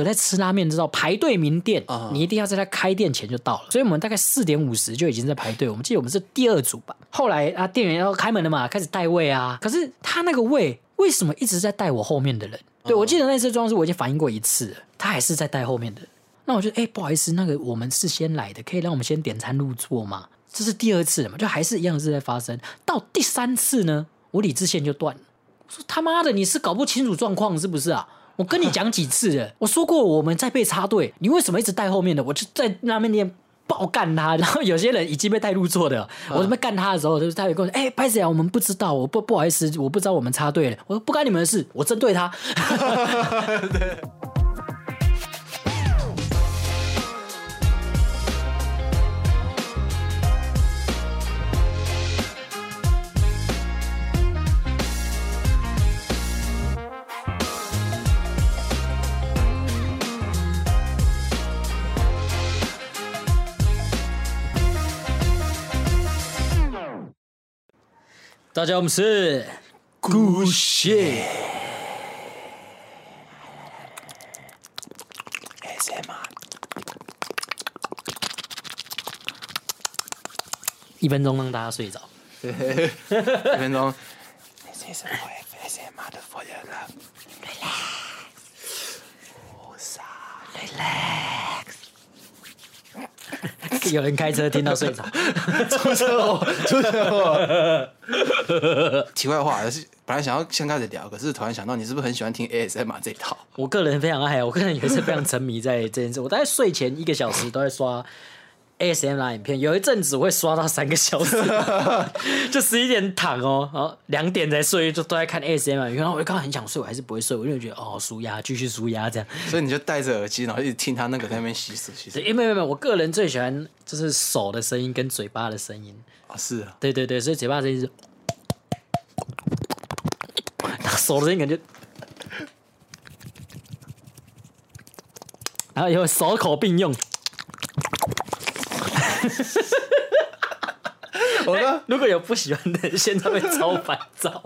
有在吃拉面，知道排队名店，啊你一定要在他开店前就到了。所以我们大概四点五十就已经在排队。我们记得我们是第二组吧。后来啊，店员要开门了嘛，开始带位啊。可是他那个位为什么一直在带我后面的人？对我记得那次状况是我已经反应过一次了，他还是在带后面的人。那我就哎、不好意思，那个我们是先来的，可以让我们先点餐入座吗？这是第二次了嘛，就还是一样是在发生。到第三次呢，我理智线就断了。我说他妈的，你是搞不清楚状况是不是啊？我跟你讲几次了，我说过我们在被插队，你为什么一直带后面的？我就在那边念爆干他，然后有些人已经被带入座的，我准备干他的时候，就是他有跟我说：“哎、拍子啊？我们不知道，我不不好意思，我不知道我们插队了。”我说：“不干你们的事，我针对他。” 大家好，我们是故事 ASMR 一分钟让大家睡着。一分钟。This is for ASMR for your love. Relax. 无傻。有人开车听到睡着，出车祸，出车祸。题外话，是本来想要先开始聊，可是突然想到，你是不是很喜欢听 ASMR 这一套？我个人非常爱，我个人也是非常沉迷在这件事。我大概睡前一个小时都在刷 ASMR 影片，有一阵子我会刷到三个小时，就十一点躺哦，然后两点才睡，就都在看 ASMR 影片。然后我就刚刚很想睡，我还是不会睡，我就觉得哦，舒压，继续舒压这样。所以你就戴着耳机，然后一直听他那个在那边洗手，洗手对，因为没有没有，我个人最喜欢就是手的声音跟嘴巴的声音。啊，是啊，对对对，所以嘴巴的声音是，手的声音感觉，然后以后手口并用。我呢，如果有不喜欢的人，现在会超烦躁，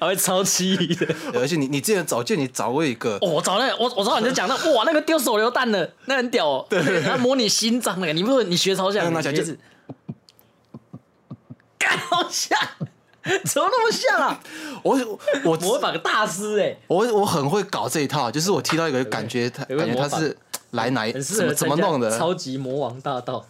还会超气的。而且你你之前找见你找过一个，哦，我找那我我知道你在讲那 哇那个丢手榴弹的，那很屌哦。对，然后模拟心脏那个，你不是你学超像？那那小就是，干好像，怎么那么像啊？我我模仿个大师哎、我我很会搞这一套，就是我踢到一个感觉他感觉他是来哪怎么怎么弄的，超级魔王大道。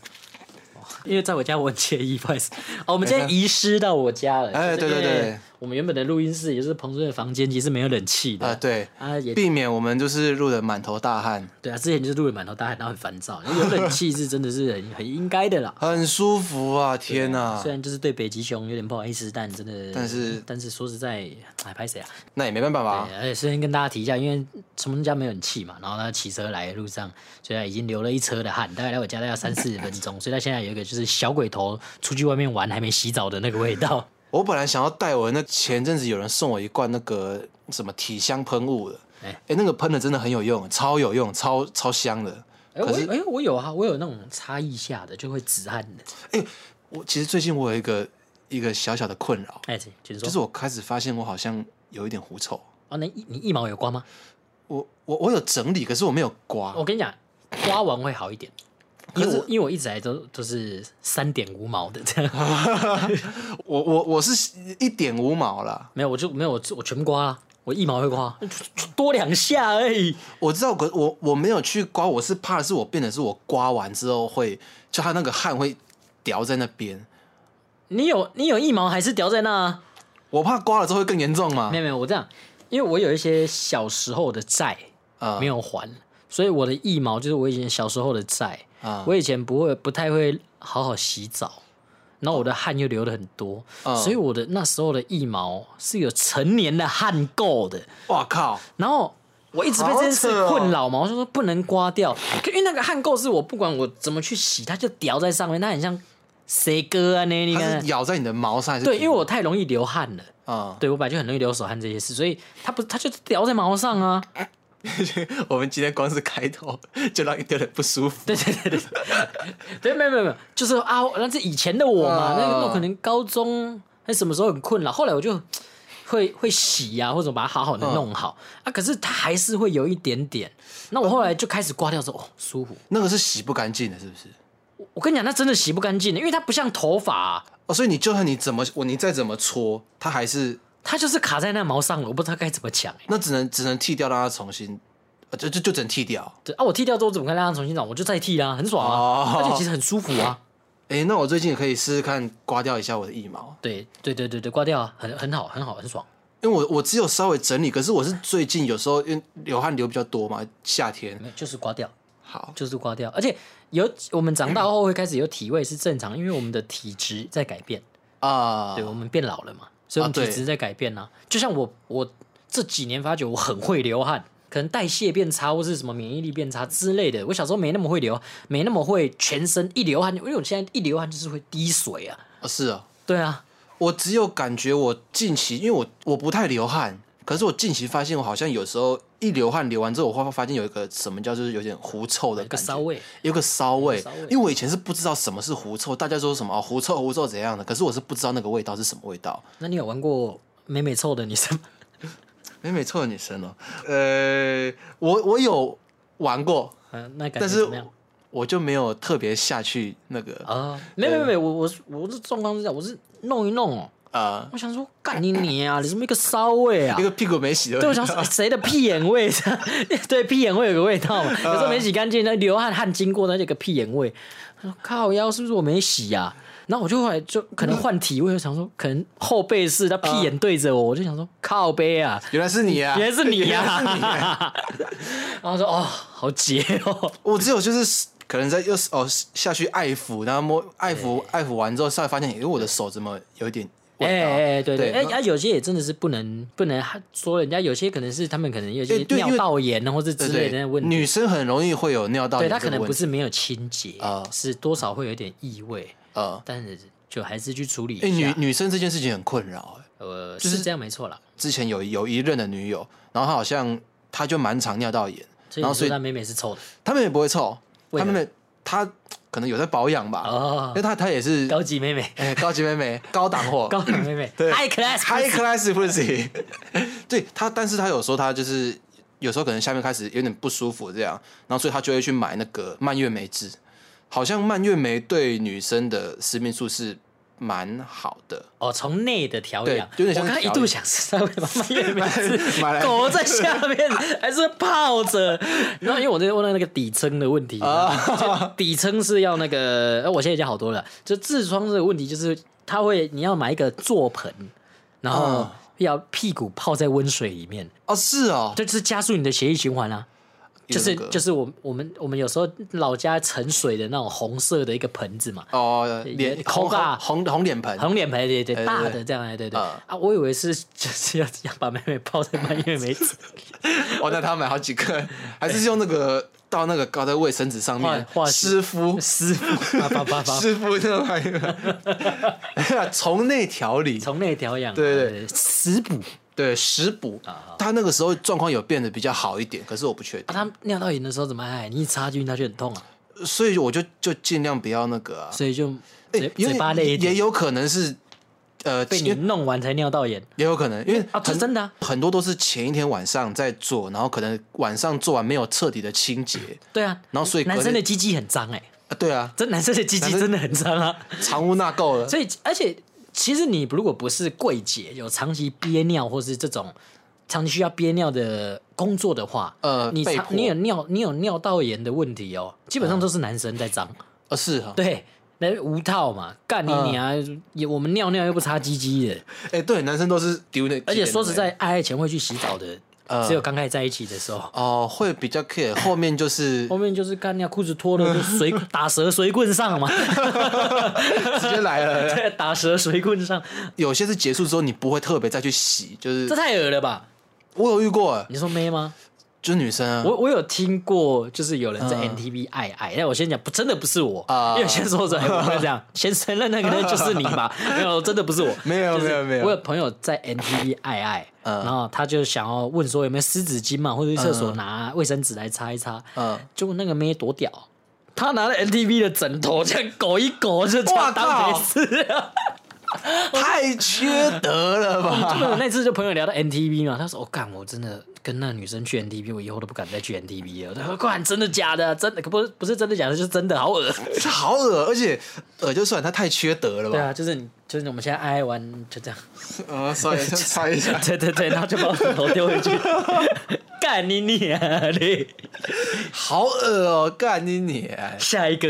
因为在我家我很惬意，不好意思。哦，我们今天遗失到我家了。哎就是对对对我们原本的录音室也就是彭尊的房间，其实没有冷气的。啊对，啊，也避免我们就是录的满头大汗，对啊，之前就是录的满头大汗，然后很烦躁。有冷气是真的是很 很应该的啦。很舒服啊！天哪虽，然就是对北极熊有点不好意思，但真的，但是但是说实在，哎，拍谁啊？那也没办法吧对，？而且先跟大家提一下，因为陈梦家没有冷气嘛，然后他骑车来的路上，所以他已经流了一车的汗，大概来我家大概三四十分钟，所以他现在有一个就是小鬼头出去外面玩还没洗澡的那个味道。我本来想要带我那前阵子有人送我一罐那个什么体香喷雾的，哎哎、那个喷的真的很有用，超有用，超超香的。哎、我可是哎、我有啊，我有那种差异下的就会止汗的。哎我其实最近我有一个一个小小的困扰，哎，请。就是我开始发现我好像有一点狐臭。哦，那一你一毛有刮吗？我我我有整理，可是我没有刮。我跟你讲，刮完会好一点。因为我因为我一直来都都是三点五毛的这样，我我我是一点五毛啦，没有我就没有我我全刮了，我一毛会刮，多两下而已。我知道，可我我没有去刮，我是怕的是我变的是我刮完之后会，就它那个汗会掉在那边，你有你有一毛还是掉在那啊？我怕刮了之后会更严重嘛没。有没有，我这样，因为我有一些小时候的债啊没有还，所以我的腋毛就是我以前小时候的债。啊我以前不会不太会好好洗澡，然后我的汗又流的很多，嗯所以我的那时候的腋毛是有成年的汗垢的。哇靠！然后我一直被这件事困扰嘛，我就说不能刮掉，可因为那个汗垢是我不管我怎么去洗，它就掉在上面，它很像谁哥啊那你它看是。咬在你的毛上还是？对，因为我太容易流汗了。啊、对我本来就很容易流手汗这些事，所以它不，它就掉在毛上啊。我们今天光是开头就让一堆人不舒服。对对对对，对，没有没有没有，就是啊，那是以前的我嘛，啊那个那可能高中还什么时候很困扰，后来我就会 会洗呀、或者把它好好的弄好、啊，可是它还是会有一点点。那我后来就开始刮掉之后，哦，舒服。那个是洗不干净的，是不是？我跟你讲，那真的洗不干净的，因为它不像头发啊、哦，所以你就算你怎么我你再怎么搓，它还是它就是卡在那毛上了，我不知道该怎么抢、欸。那只能只能剃掉，让它重新，呃就就就只能剃掉。对啊，我剃掉之后怎么可以让它重新长？我就再剃啦，很爽啊，哦而且其实很舒服啊。哎，那我最近也可以试试看刮掉一下我的腋毛，对对对对对，刮掉啊，很很好，很好，很爽。因为我我只有稍微整理，可是我是最近有时候因为流汗流比较多嘛，夏天没有，就是刮掉，好就是刮掉。而且有我们长大后会开始有体味是正常，因为我们的体质在改变，啊，对我们变老了嘛，所以我们啊对体质在改变啊、就像我我这几年发觉我很会流汗。可能代谢变差，或是什么免疫力变差之类的。我小时候没那么会流，没那么会全身一流汗，因为我现在一流汗就是会滴水啊。啊是啊，对啊，我只有感觉我近期，因为我我不太流汗，可是我近期发现我好像有时候一流汗流完之后，我会发现有一个什么叫就是有点狐臭的感觉。有个骚味有个骚味。因为我以前是不知道什么是狐臭，大家说什么哦狐臭狐臭怎样的，可是我是不知道那个味道是什么味道。那你有玩过美美臭的女生吗？美美 臭的女生哦，呃，我我有玩过，嗯、那感觉但是怎么样？我就没有特别下去那个啊，没有没有没有，我我我是状况是这样，我是弄一弄哦，呃我想说干你你啊，你怎么一个骚味啊？一？个屁股没洗的味对，我想说谁的屁眼味？对，屁眼味有个味道嘛，有时候没洗干净，那流汗汗经过，那就有个屁眼味。我说靠腰是不是我没洗呀、然后我就后来就可能换体位，我想说可能后背是他屁眼对着我，我就想说靠背啊，原来是你啊！原来是你呀、原来是你啊。然后说哦，好结哦，我只有就是可能在又是哦下去爱抚，然后摸爱抚爱抚完之后，稍微发现，哎，我的手怎么有一点味哎道？哎哎，对对，哎对啊，有些也真的是不能不能说人家，有些可能是他们可能有些尿道炎啊或者之类的那问题，女生很容易会有尿道炎对她可能不是没有清洁啊是多少会有点异味，呃，但是就还是去处理哎，女一下。女生这件事情很困扰。哎呃，就是是这样没错啦。之前有有一任的女友，然后她好像她就蛮常尿道炎，然后所以所以你说他妹妹是臭的她妹妹不会臭，她妹妹她可能有在保养吧，哦。因为，她她也是高级妹妹，哎高级妹妹，高档货，高档妹妹。对，high class high class pussy。对他，但是他有时候他就是有时候可能下面开始有点不舒服这样，然后所以他就会去买那个蔓越莓汁，好像蔓越莓对女生的私密处是蛮好的。哦，从内的调养，对有点像我刚刚一度想是他为什么蔓越莓汁买来狗在下面还是泡着，然后因为我在问到那个底层的问题，啊。底层是要那个，呃我现在已经好多了，就痔疮这个问题就是它会你要买一个坐盆，然后啊。要屁股泡在温水里面，哦，是哦，这就是加速你的血液循环啊。就是就是我我们我们有时候老家盛水的那种红色的一个盆子嘛，哦，脸也红红脸盆，红脸盆对对对大的这样哎对对。嗯。啊，我以为是就是要要把妹妹泡在蔓越莓汁，哦，那他买好几个，还是用那个到那个搞在卫生纸上面湿敷湿敷湿敷那个玩意儿，从内调理，从内调养啊，对对。食补对食补啊，他那个时候状况有变得比较好一点，可是我不确定。啊，，他尿道炎的时候怎么哎，你一插进去他就很痛啊，所以我就就尽量不要那个啊，所以就嘴巴累一也，有可能是呃，被你弄完才尿道炎也有可能，因为啊，是真的啊，很多都是前一天晚上在做，然后可能晚上做完没有彻底的清洁，对啊，然后所以男生的鸡鸡很脏哎，啊，对啊，这男生的鸡鸡真的很脏啊，藏污纳垢了，所以而且其实你如果不是柜姐，有长期憋尿或是这种长期需要憋尿的工作的话，呃，你长你有尿你有尿道炎的问题哦，基本上都是男生在脏。呃是哈，对，那无套嘛，干你嗯你啊！也我们尿尿又不擦鸡鸡的，哎，对，男生都是丢那，而且说实在，爱爱前会去洗澡的，呃只有刚开始在一起的时候。哦，会比较 care，后面就是 后面就是干尿，裤子脱了就随打蛇随棍上嘛，直接来了。对，打蛇随棍上，有些是结束之后你不会特别再去洗，就是这太恶了吧？我有遇过，你说妹吗？就是女生啊，我我有听过，就是有人在嗯。NTV 爱爱，但我先讲，不真的不是我，啊。因为先说着，哎，我会这样，先承认那个人就是你吧，没有，真的不是我，没有没有没有。我有朋友在 NTV 爱爱，嗯。然后他就想要问说有没有湿纸巾嘛，或者去厕所拿卫生纸来擦一擦，嗯，结果那个妹多屌，他拿了 NTV 的枕头这样狗一狗就哇当没靠事啊，太缺德了吧？我那次就朋友聊到 NTV 嘛，他说：“我、干，我真的跟那女生去 NTV，我以后都不敢再去 NTV 了。”我说：“干，真的假的？真的可不不是真的假的，就是真的，好恶。好恶，而且恶就算他太缺德了”吧？对啊，就是你，就是我们现在爱爱玩就这样，呃，稍微擦一下，对对对，然后就把我枕头丢回去，干你你啊你！好恶哦，干你你！啊下一个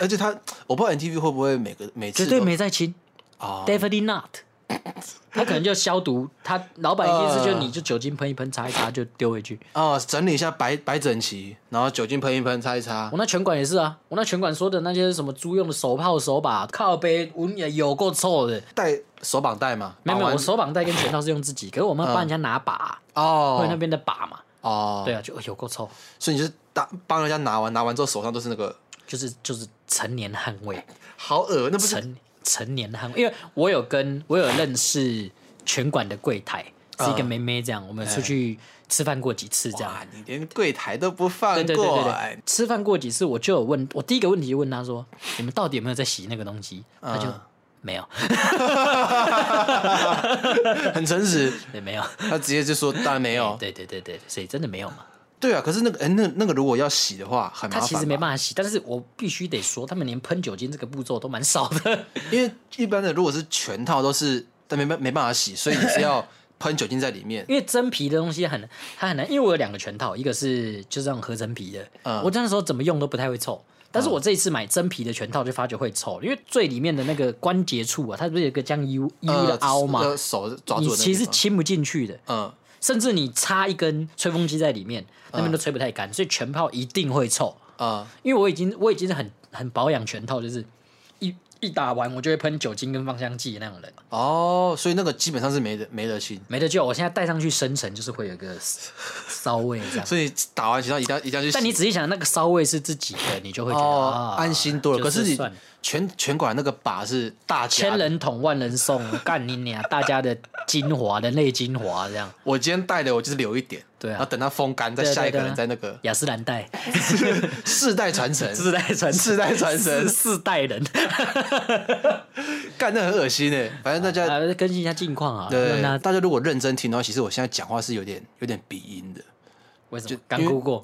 而且他，我不知道 NTV 会不会每个每次绝对没在亲哦，definitely not。他可能就消毒，他老板一定是就你就酒精喷一喷，擦一擦就丢回去。哦，整理一下摆摆整齐，然后酒精喷一喷，擦一擦我。那拳馆也是啊，我那拳馆说的那些什么猪用的手炮、手把、靠背，闻也有够臭的。带手绑带嘛？没有没有，我手绑带跟拳套是用自己，可是我们帮人家拿把，哦，会那边的把嘛。哦，对啊，就有够臭，所以你就是打帮人家拿完，拿完之后手上都是那个，就是就是成年汗味，好恶，那不是成成年汗味。因为我有跟我有认识拳馆的柜台，是一个嗯妹妹这样，我们出去吃饭过几次这样。你连柜台都不放对对对对过，对哎，吃饭过几次，我就有问，我第一个问题就问他说：“你们到底有没有在洗那个东西？”他就嗯没有，很诚实，对，没有，他直接就说当然没有。对对对对，所以真的没有嘛。对啊，可是那个哎，那那个如果要洗的话，很麻烦它。其实没办法洗，但是我必须得说，他们连喷酒精这个步骤都蛮少的。因为一般的如果是全套都是，但没办没办法洗，所以你是要喷酒精在里面。因为真皮的东西很它很难，因为我有两个全套，一个是就是这种合成皮的，嗯我那时候怎么用都不太会臭。但是我这一次买真皮的全套就发觉会臭，因为最里面的那个关节处啊，它不是有一个这样 U U 的凹嘛，呃手抓住的你其实亲不进去的，嗯，甚至你插一根吹风机在里面，那边都吹不太干，所以全泡一定会臭。啊，因为我已经我已经是很很保养全套，就是一一打完我就会喷酒精跟芳香剂的那种人，哦，所以那个基本上是没得没得清，没得救。我现在戴上去深层就是会有一个 骚味这样。所以打完全套一定要一定要去洗。但你仔细想，那个骚味是自己的，你就会觉得、哦啊安心多了。可是你算了全全馆那个把是大家，千人捅万人送，干你娘！大家的精华，人类精华这样。我今天带的我就是留一点，对啊然后等它风干，再下一个人在那个雅诗兰黛，世代传承，世代传世代传承世，代人，干那很恶心哎。反正大家啊，更新一下近况啊。对让他大家如果认真听的话，其实我现在讲话是有点有点鼻音的。为什么刚哭过？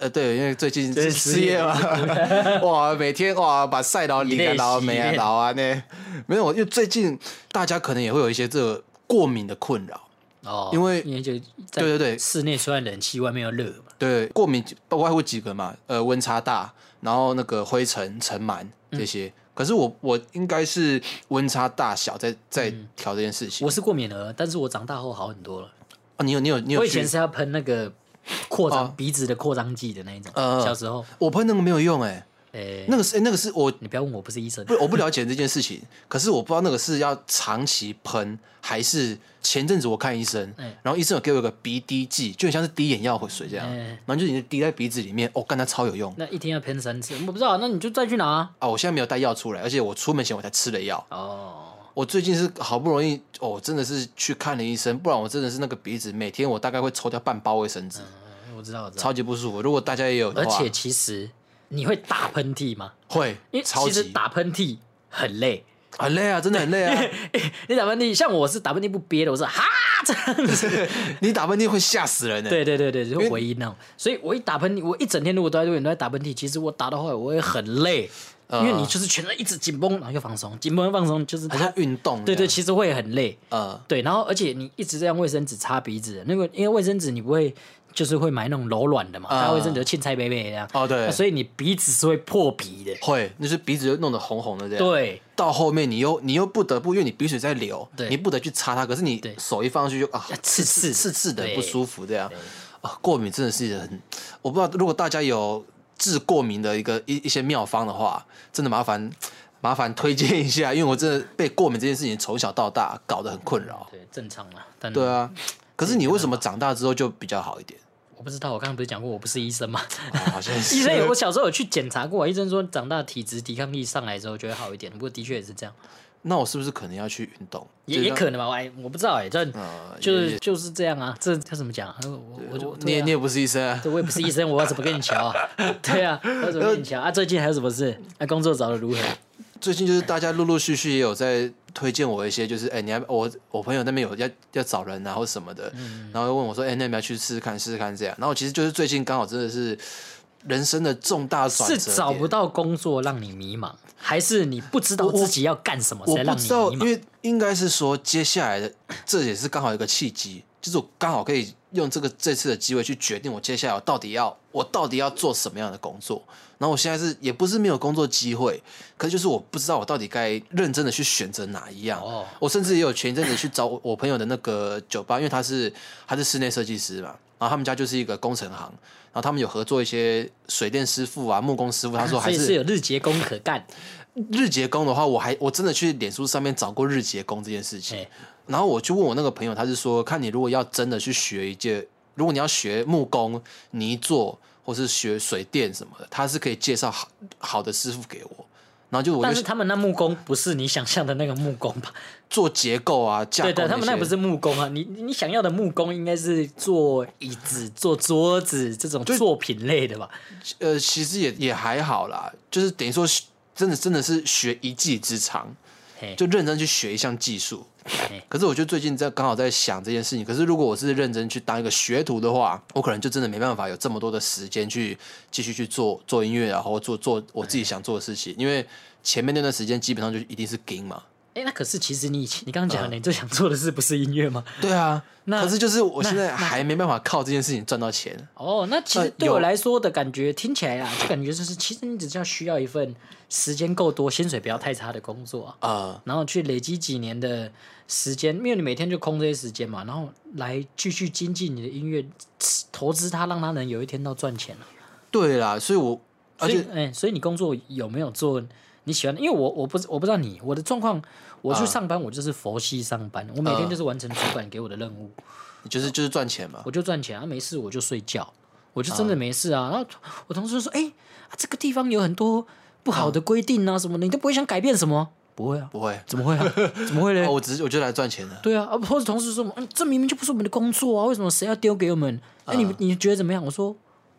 呃，对，因为最近对失业嘛，哇，每天哇把赛劳、以泪领啊、劳、洗没啊、面劳啊呢，没有，因为最近大家可能也会有一些这个过敏的困扰，哦，因为因为就对对对室内虽然冷气，外面又热嘛。对，过敏不外乎几个嘛，呃，温差大，然后那个灰尘、尘螨这些。可是我我应该是温差大小在在调这件事情。我是过敏儿，但是我长大后好很多了。哦，你有你有你有我以前是要喷那个扩张、哦鼻子的扩张剂的那一种，呃小时候。我喷那个没有用哎、诶、那个是、诶那个是我你不要问我，不是医生。不我不了解这件事情，可是我不知道那个是要长期喷还是前阵子我看医生，嗯然后医生有给我一个鼻滴剂，就很像是滴眼药水这样，嗯然后就是你滴在鼻子里面，哦，干它超有用那一天要喷三次，我不知道，那你就再去拿啊。啊！我现在没有带药出来，而且我出门前我才吃了药。哦，我最近是好不容易，哦，真的是去看了医生，不然我真的是那个鼻子每天我大概会抽掉半包卫生纸，嗯我知道，我知道。超级不舒服。如果大家也有而且其实你会打喷嚏吗？会因为其实打喷嚏很累。很累啊，真的很累啊！你打喷嚏，像我是打喷嚏不憋的，我是哈这样子。你打喷嚏会吓死人的。对对对对，就是回音那种。所以我一打喷嚏，我一整天如果都在都在打喷嚏，其实我打到后来我会很累，因为你就是全身一直紧绷，然后又放松，紧绷又放松，就是它好像运动。对对，，其实会很累。呃，对，然后而且你一直在用卫生纸擦鼻子，那个因为卫生纸你不会就是会买那种柔软的嘛，嗯它卫生纸青菜杯杯这样。哦对所以你鼻子是会破皮的。会，就是鼻子就弄得红红的这样。对，到后面你又你又不得不，因为你鼻水在流，你不得去擦它，可是你手一放上去就啊刺刺刺刺的不舒服这样对啊，过敏真的是很，我不知道如果大家有治过敏的一个一一些妙方的话，真的麻烦 麻烦推荐一下，因为我真的被过敏这件事情从小到大搞得很困扰。对，正常嘛。但对，啊，可是你为什么长大之后就比较好一点？我不知道，我刚刚不是讲过我不是医生吗？哦好像 是医生有，我小时候有去检查过，医生说长大体质抵抗力上来之后就会好一点。不过的确也是这样，那我是不是可能要去运动？也也可能吧，我还我不知道哎，这呃就是就是这样啊。这他怎么讲啊？我我你也你也不是医生啊。对我也不是医生，我要怎么跟你瞧啊？对啊，我要怎么跟你瞧啊？最近还有什么事？啊工作找的如何？最近就是大家陆陆续续也有在推荐我一些，就是哎、你要我我朋友那边有要要找人啊或什么的，嗯然后又问我说，哎、那你要去试试看试试看这样。然后其实就是最近刚好真的是人生的重大转折，是找不到工作让你迷茫，还是你不知道自己要干什么我才让你不知道，因为应该是说接下来的这也是刚好一个契机，就是我刚好可以用这个这次的机会去决定我接下来我到底要我到底要做什么样的工作。然后我现在是也不是没有工作机会，可是就是我不知道我到底该认真的去选择哪一样。哦我甚至也有前一阵子去找我我朋友的那个酒吧，因为他是他是室内设计师嘛，然后他们家就是一个工程行，然后他们有合作一些水电师傅啊、木工师傅，他说还是有日结工可干。日结工的话，我还我真的去脸书上面找过日结工这件事情哎，然后我就问我那个朋友，他是说，看你如果要真的去学一件，如果你要学木工、泥做或是学水电什么的，他是可以介绍好好的师傅给我。然后就我但是他们那木工不是你想象的那个木工吧？做结构啊、架构对对，他们那不是木工啊，你你你想要的木工应该是做椅子、做桌子这种作品类的吧？呃，其实也也还好啦，就是等于说真的真的是学一技之长，嘿，就认真去学一项技术。可是我就最近在刚好在想这件事情。可是如果我是认真去当一个学徒的话，我可能就真的没办法有这么多的时间去继续去做做音乐，然后做做我自己想做的事情。因为前面那段时间基本上就一定是 game 嘛。哎，那可是其实你以前你刚刚讲的，你最想做的事不是音乐吗？对啊，那可是就是我现在那还没办法靠这件事情赚到钱。哦，那其实对我来说的感觉，听起来啊，就感觉就是，其实你只要需要一份时间够多、薪水不要太差的工作啊，呃，然后去累积几年的时间，因为你每天就空这些时间嘛，然后来继续精进你的音乐，投资它，让它能有一天到赚钱了、对啦，所以我而且，哎、所以你工作有没有做你喜欢的？因为我我不我不知道你我的状况，我去啊上班，我就是佛系上班，我每天就是完成主管给我的任务，就是就是赚钱嘛。我就赚钱啊，没事我就睡觉，我就真的没事啊。然后我同事就说：“哎、啊这个地方有很多不好的规定啊，什么的，你都不会想改变什么？不会啊，不会，怎么会啊？怎么会嘞？哦，我只是我就来赚钱的。对啊，啊，或者同事说，嗯，这明明就不是我们的工作啊，为什么谁要丢给我们？哎、你你觉得怎么样？我说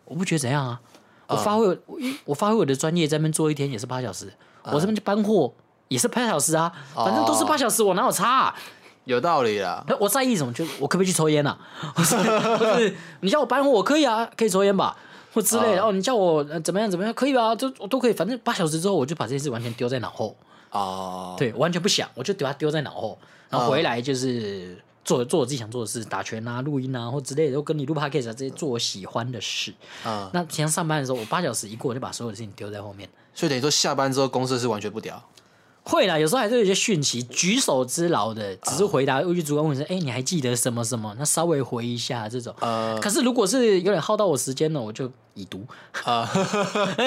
我不觉得怎样啊，我发挥我我我发挥我的专业，在那边做一天也是八小时，我这边去搬货也是八小时啊，反正都是八小时，我哪有差、啊？有道理啦。我在意什么？就我可不可以去抽烟啊？不是你叫我搬货，我可以啊，可以抽烟吧，或之类的。哦，你叫我、呃、怎么样怎么样，可以吧？都我都可以，反正八小时之后，我就把这件事完全丢在脑后。哦，对，完全不想，我就把它丢在脑后，然后回来就是做做我自己想做的事，打拳啊、录音啊或之类的，都跟你录 podcast 啊这些做我喜欢的事。嗯，那平常上班的时候，我八小时一过，我就把所有的事情丢在后面。所以等于说下班之后公司是完全不屌。会啦，有时候还是有一些讯息，举手之劳的，只是回答。我去主管问说：“哎、你还记得什么什么？”那稍微回一下这种。呃可是如果是有点耗到我时间了，我就已读。啊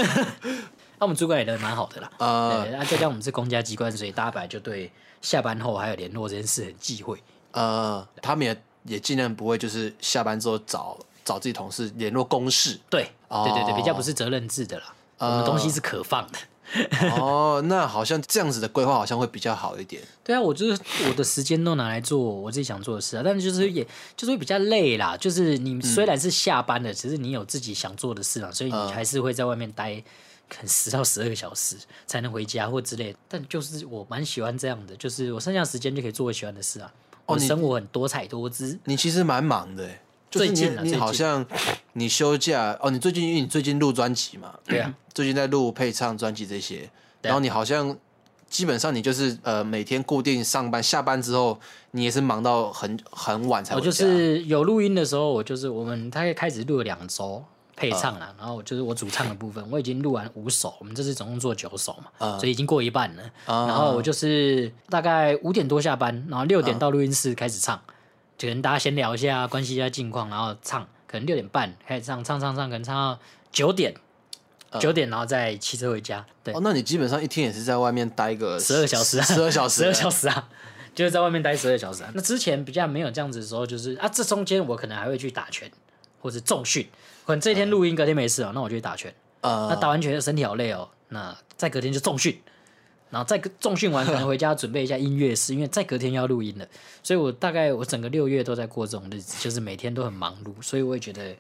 那我们主管也人蛮好的啦。呃对，那再加上我们是公家机关，所以大家本来就对下班后还有联络这件事很忌讳。呃，他们也也尽量不会就是下班之后找找自己同事联络公事。对，对对对，哦比较不是责任制的啦。我们东西是可放的。哦，那好像这样子的规划好像会比较好一点。对啊，我就是我的时间都拿来做我自己想做的事啊，但是就是也就是会比较累啦。就是你虽然是下班了，只是你有自己想做的事啊，所以你还是会在外面待可能十到十二个小时才能回家或之类的。但就是我蛮喜欢这样的，就是我剩下的时间就可以做我喜欢的事啊。我的你生活很多彩多姿。你其实蛮忙的欸，就是最你你近啊最近好像你休假哦，你最近因为你最近录专辑嘛，对啊，最近在录配唱专辑这些，然后你好像基本上你就是呃每天固定上班，下班之后你也是忙到很很晚才我。就是有录音的时候，我就是我们大概开始录了两周配唱啦，然后就是我主唱的部分，我已经录完五首，我们这次总共做九首嘛，所以已经过一半了。啊然后我就是大概五点多下班，然后六点到录音室开始唱，就跟大家闲聊一下，关心一下近况，然后唱，可能六点半开始唱，唱唱唱，可能唱到九点，九点然后再骑车回家。对哦，，那你基本上一天也是在外面待个十二小时啊，十二小时，十二小时啊，就是在外面待十二小时啊。那之前比较没有这样子的时候，就是啊，这中间我可能还会去打拳或者重训，可能这一天录音，隔天没事哦，那我就去打拳。那呃，打完拳身体好累哦，那再隔天就重训，然后再重训完可能回家准备一下音乐室，因为再隔天要录音了。所以我大概我整个六月都在过这种日子，就是每天都很忙碌，所以我也觉得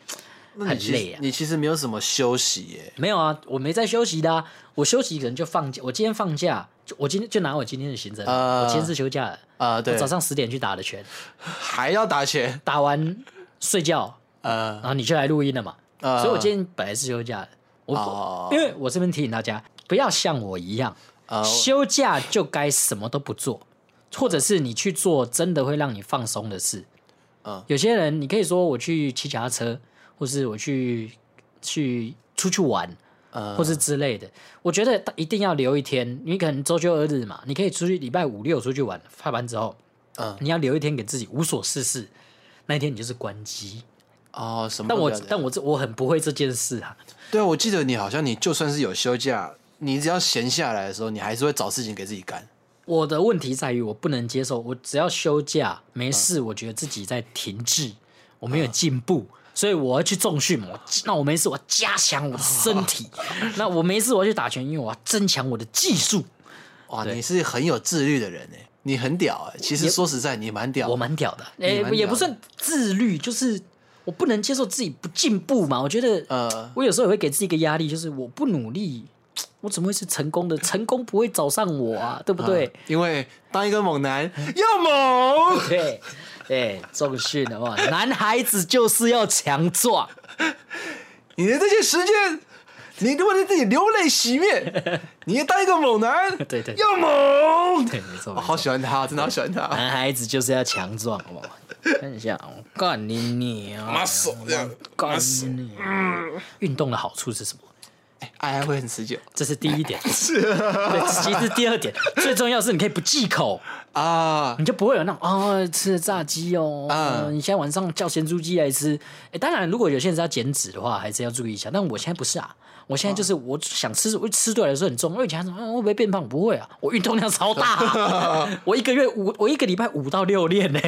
很累啊。你其实没有什么休息耶。没有啊，我没在休息的、啊，我休息可能就放假。我今天放假，就我今天就拿我今天的行程，呃我今天是休假的，啊、对我，早上十点去打的拳，还要打拳，打完睡觉，呃然后你就来录音了嘛。呃，所以我今天本来是休假的，我、哦因为我这边提醒大家，不要像我一样，呃休假就该什么都不做，或者是你去做真的会让你放松的事。嗯有些人你可以说我去骑脚踏车，或是我去去出去玩，呃或是之类的。我觉得一定要留一天，你可能周休二日嘛，你可以出去礼拜五六出去玩，下班之后，嗯你要留一天给自己无所事事，那一天你就是关机。哦什么但我？但我这我很不会这件事啊，对啊，我记得你好像你就算是有休假，你只要闲下来的时候，你还是会找事情给自己干。我的问题在于我不能接受，我只要休假没事，嗯我觉得自己在停滞，我没有进步。所以我要去重训，我那我没事，我要加强我的身体；那我没事，我要去打拳，因为我要增强我的技术。哇，你是很有自律的人哎，你很屌哎。其实说实在，你蛮屌。我蛮屌的，你诶、蛮屌的也不算自律，就是我不能接受自己不进步嘛。我觉得，呃，我有时候也会给自己一个压力，就是我不努力，我怎么会是成功的？成功不会找上我啊，对不对？嗯因为当一个猛男要猛，对，对，重训的话，男孩子就是要强壮。你的这些时间，你为了自己流泪洗面，你要当一个猛男，对对要猛。对，没错，我。好喜欢他，真的好喜欢他。男孩子就是要强壮，好不好？看一下，我干你你啊！马手这样，干你！运动的好处是什么？爱爱会很持久这是第一点。是，对，其实第二点。最重要是你可以不忌口，啊。你就不会有那种哦吃了炸鸡哦，嗯嗯，你现在晚上叫咸猪鸡来吃。哎，当然，如果有些人是要减脂的话，还是要注意一下。但我现在不是啊，我现在就是我想吃，我吃对我来说很重。我以前还说嗯会不会变胖？不会啊，我运动量超大啊、我一个月五，我一个礼拜五到六练呢、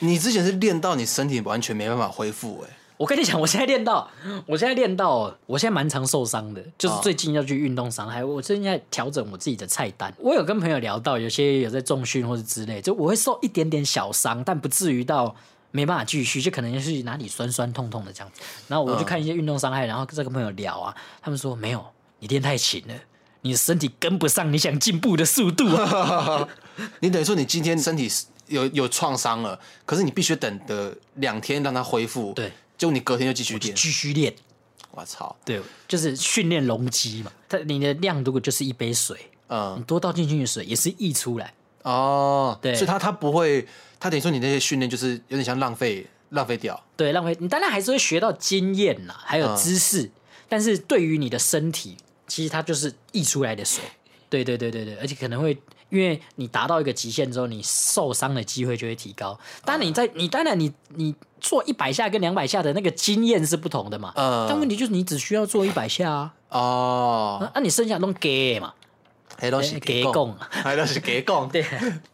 你之前是练到你身体完全没办法恢复哎。我跟你讲，我现在练到，我现在练到，我现在蛮常受伤的，就是哦最近要去运动伤害。我最近在调整我自己的菜单。我有跟朋友聊到，有些有在重训或者之类，就我会受一点点小伤，但不至于到没办法继续，就可能是哪里酸酸痛痛的这样子。然后我就看一些运动伤害，然后再跟朋友聊啊，他们说没有，你练太勤了。你的身体跟不上你想进步的速度啊！你等于说你今天身体有有创伤了，可是你必须等的两天让它恢复，对，结果你隔天就继续练，继续练，我操，对，就是训练容积嘛。它你的量如果就是一杯水，嗯。你嗯，多倒进去的水也是溢出来。哦，对。所以它它不会，它等于说你那些训练就是有点像浪费浪费掉，对，浪费你当然还是会学到经验啦，还有嗯。知识，但是对于你的身体，其实它就是溢出来的水。对对对对对，而且可能会因为你达到一个极限之后，你受伤的机会就会提高。当然你在你当然你你做一百下跟两百下的那个经验是不同的嘛，嗯但问题就是你只需要做一百下啊，哦，那、啊、你剩下都给嘛，还都是给供，供，还都是给供，对。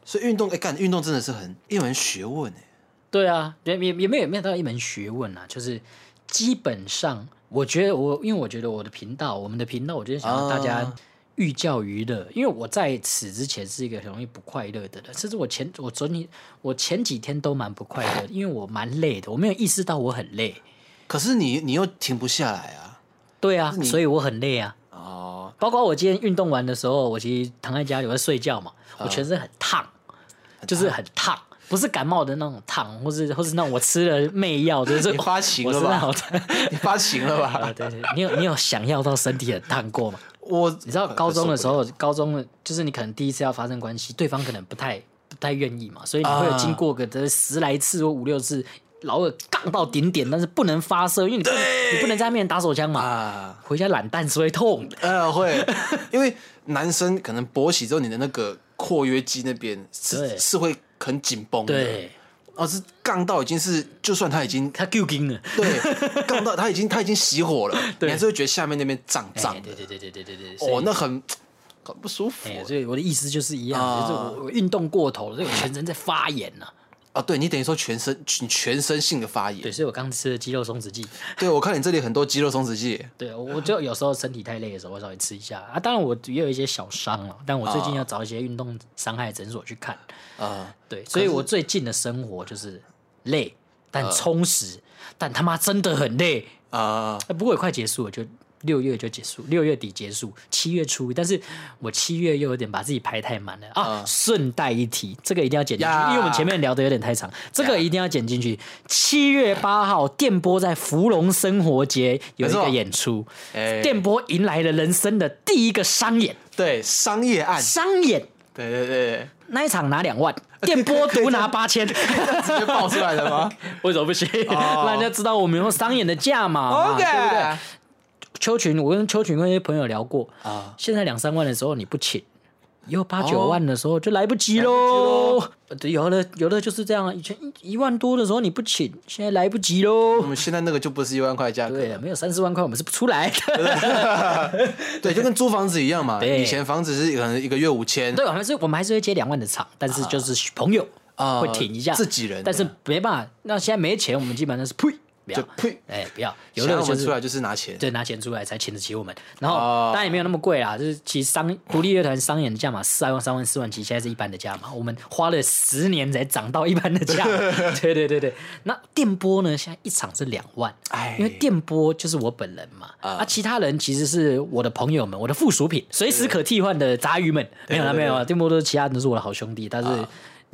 所以运动，哎，干运动真的是很一门学问哎，对啊，也也也没有也没有到一门学问啊，就是基本上，我觉得我因为我觉得我的频道，我们的频道，我就是想让大家啊寓教于乐。因为我在此之前是一个很容易不快乐的人，甚至我前我昨天我前几天都蛮不快乐，因为我蛮累的，我没有意识到我很累。可是你你又停不下来啊，对啊，所以我很累啊。哦，包括我今天运动完的时候，我其实躺在家里我在睡觉嘛，啊我全身很烫，就是很烫，不是感冒的那种烫，或是或是那种我吃了媚药，就是 你发情了吧？是 你发情了啊，吧？对对，你有你有想要到身体很烫过吗？我你知道高中的时候，高中的就是你可能第一次要发生关系，对方可能不太不太愿意嘛，所以你会有啊经过个的十来次或五六次，老二杠到顶点，但是不能发射，因为你不能你不能在他面前打手枪嘛，啊，回家懒蛋是会痛。的。呃，会，因为男生可能勃起之后，你的那个括约肌那边是是会很紧绷的，对，哦，是杠到已经是，就算他已经他够筋了。对杠到他已经他已经熄火了，你还是会觉得下面那边胀胀哎的对，对对对对对对。哦，那很很不舒服哎，所以我的意思就是一样，啊就是我我运动过头了，所以我全身在发炎呐。啊！对你等于说全身全全身性的发炎，对，所以我刚吃了肌肉松弛剂。对我看你这里很多肌肉松弛剂，对，我我就有时候身体太累的时候，会稍微吃一下啊。当然我也有一些小伤了，但我最近要找一些运动伤害诊所去看。啊，对，所以我最近的生活就是累，但充实，但他妈真的很累。啊，呃不过也快结束了，就六月就结束，六月底结束，七月初。但是我七月又有点把自己排太满了啊。顺带一提，这个一定要剪进去，因为我们前面聊的有点太长，这个一定要剪进去。七月八号，电波在芙蓉生活节有一个演出，哎电波迎来了人生的第一个商演，对商业案，商演对对对，那一场拿两万，电波独拿八千。直接爆出来了吗 为什么不行？哦让人家知道我们有商演的价码嘛对不对？秋群，我跟邱群跟一些朋友聊过啊现在两三万的时候你不请，以后八九万的时候就来不及喽。对，有的有的就是这样啊，以前一一万多的时候你不请，现在来不及喽我。们现在那个就不是一万块价格，对，没有三四万块我们是不出来的。对，就跟租房子一样嘛。以前房子是可能一个月五千，对，我们还是我们还是会接两万的场，但是就是朋友啊会挺一下自己人但是没办法。那现在没钱，我们基本上是呸，不要就，呸，哎，不要。有想我们出来就是拿钱。对，拿钱出来才请得起我们。然后哦当然也没有那么贵啦，就是其实商独立乐团商演的价码三万、三万、四万，其实现在是一般的价码。我们花了十年才涨到一般的价码。对对对对。那电波呢？现在一场是两万，哎因为电波就是我本人嘛，啊，其他人其实是我的朋友们，我的附属品，随时可替换的杂鱼们。没有啦，对对没有啦，电波都是其他人都是我的好兄弟，但是。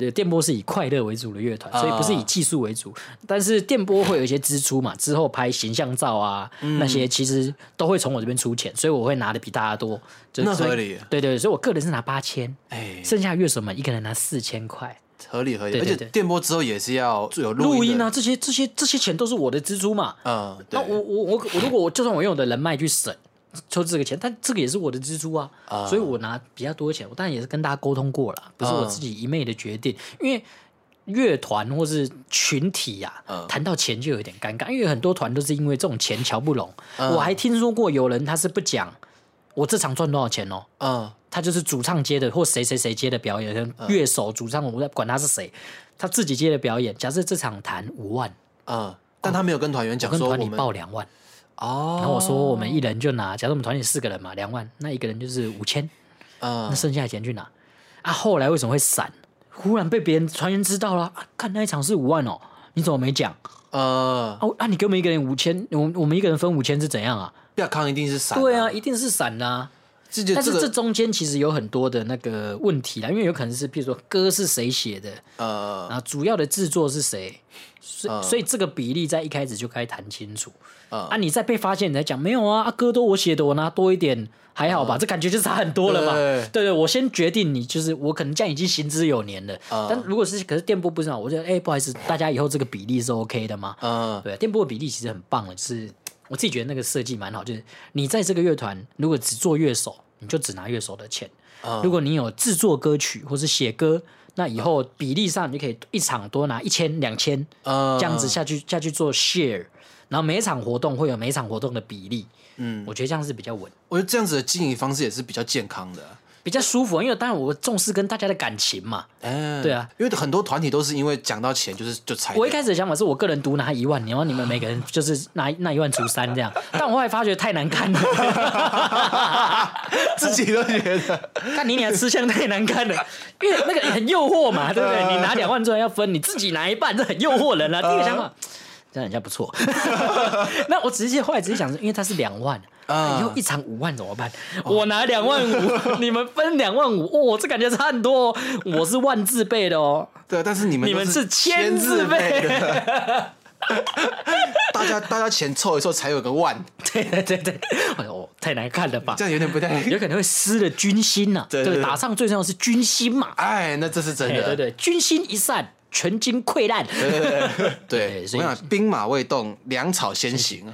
对，电波是以快乐为主的乐团，所以不是以技术为主。但是电波会有一些支出嘛，之后拍形象照啊，那些其实都会从我这边出钱，所以我会拿的比大家多。那合理对对，所以我个人是拿八千，哎，剩下乐手们一个人拿四千块。合理合理，而且电波之后也是要有录音啊，，这些这些这些钱都是我的支出嘛。嗯，那我我我我如果我就算我用我的人脉去省。抽这个钱，但这个也是我的支出啊，所以我拿比较多钱。我当然也是跟大家沟通过了，不是我自己一昧的决定，因为乐团或是群体呀、嗯谈到钱就有点尴尬，因为很多团都是因为这种钱瞧不拢。我还听说过有人他是不讲我这场赚多少钱哦，嗯他就是主唱接的或谁谁谁接的表演，乐手、主唱，我不管他是谁，他自己接的表演。假设这场谈五万，嗯，但他没有跟团员讲说我们报两万。哦，然后我说我们一人就拿，假如我们团里四个人嘛，两万，那一个人就是五千，那嗯剩下的钱去哪？啊，后来为什么会散？忽然被别人团员知道了，啊，看那一场是五万哦，你怎么没讲？呃，哦啊，你给我们一个人五千，我我们一个人分五千是怎样啊？亚康一定是散，对啊，，一定是散啦、啊。这就但是这这个中间其实有很多的那个问题啦，因为有可能是，譬如说歌是谁写的，呃然后主要的制作是谁，所以、所以这个比例在一开始就该谈清楚。嗯啊，你再被发现，你再讲没有啊，啊歌都我写的，我拿多一点还好吧，这感觉就差很多了嘛。对对对，我先决定你，就是我可能这样已经行之有年了。但如果是可是电波不知道，我觉得哎、不好意思，大家以后这个比例是 OK 的吗？嗯对，电波的比例其实很棒的，就是我自己觉得那个设计蛮好，就是你在这个乐团如果只做乐手，你就只拿乐手的钱；如果你有制作歌曲或是写歌，那以后比例上你就可以一场多拿一千、两千嗯，这样子下去下去做 share，然后每一场活动会有每一场活动的比例，嗯，我觉得这样是比较稳。我觉得这样子的经营方式也是比较健康的。比较舒服，因为当然我重视跟大家的感情嘛。嗯，对啊，因为很多团体都是因为讲到钱就是就裁。我一开始的想法是我个人独拿一万，然后你们每个人就是拿那 一万除三这样，但我后来发觉太难看了，自己都觉得，看你俩吃相太难看了，因为那个很诱惑嘛，对不对？你拿两万出来要分，你自己拿一半，这很诱惑人啊。第一个想法，这样人家不错。那我直接后来直接想，因为它是两万。啊以后一场五万怎么办？我拿两万五，你们分两万五，哦，这感觉差很多哦。我是万字辈的哦，对，但是你们都你们是千字字辈的，大家大家钱凑一凑才有个万，对对对对，哎呦，太难看了吧这？样有点不太。有可能会失了军心呐、对对对打仗最重要是军心嘛。哎，那这是真的。对对对，军心一散，全军溃烂。对 对，所以兵马未动，粮草先行。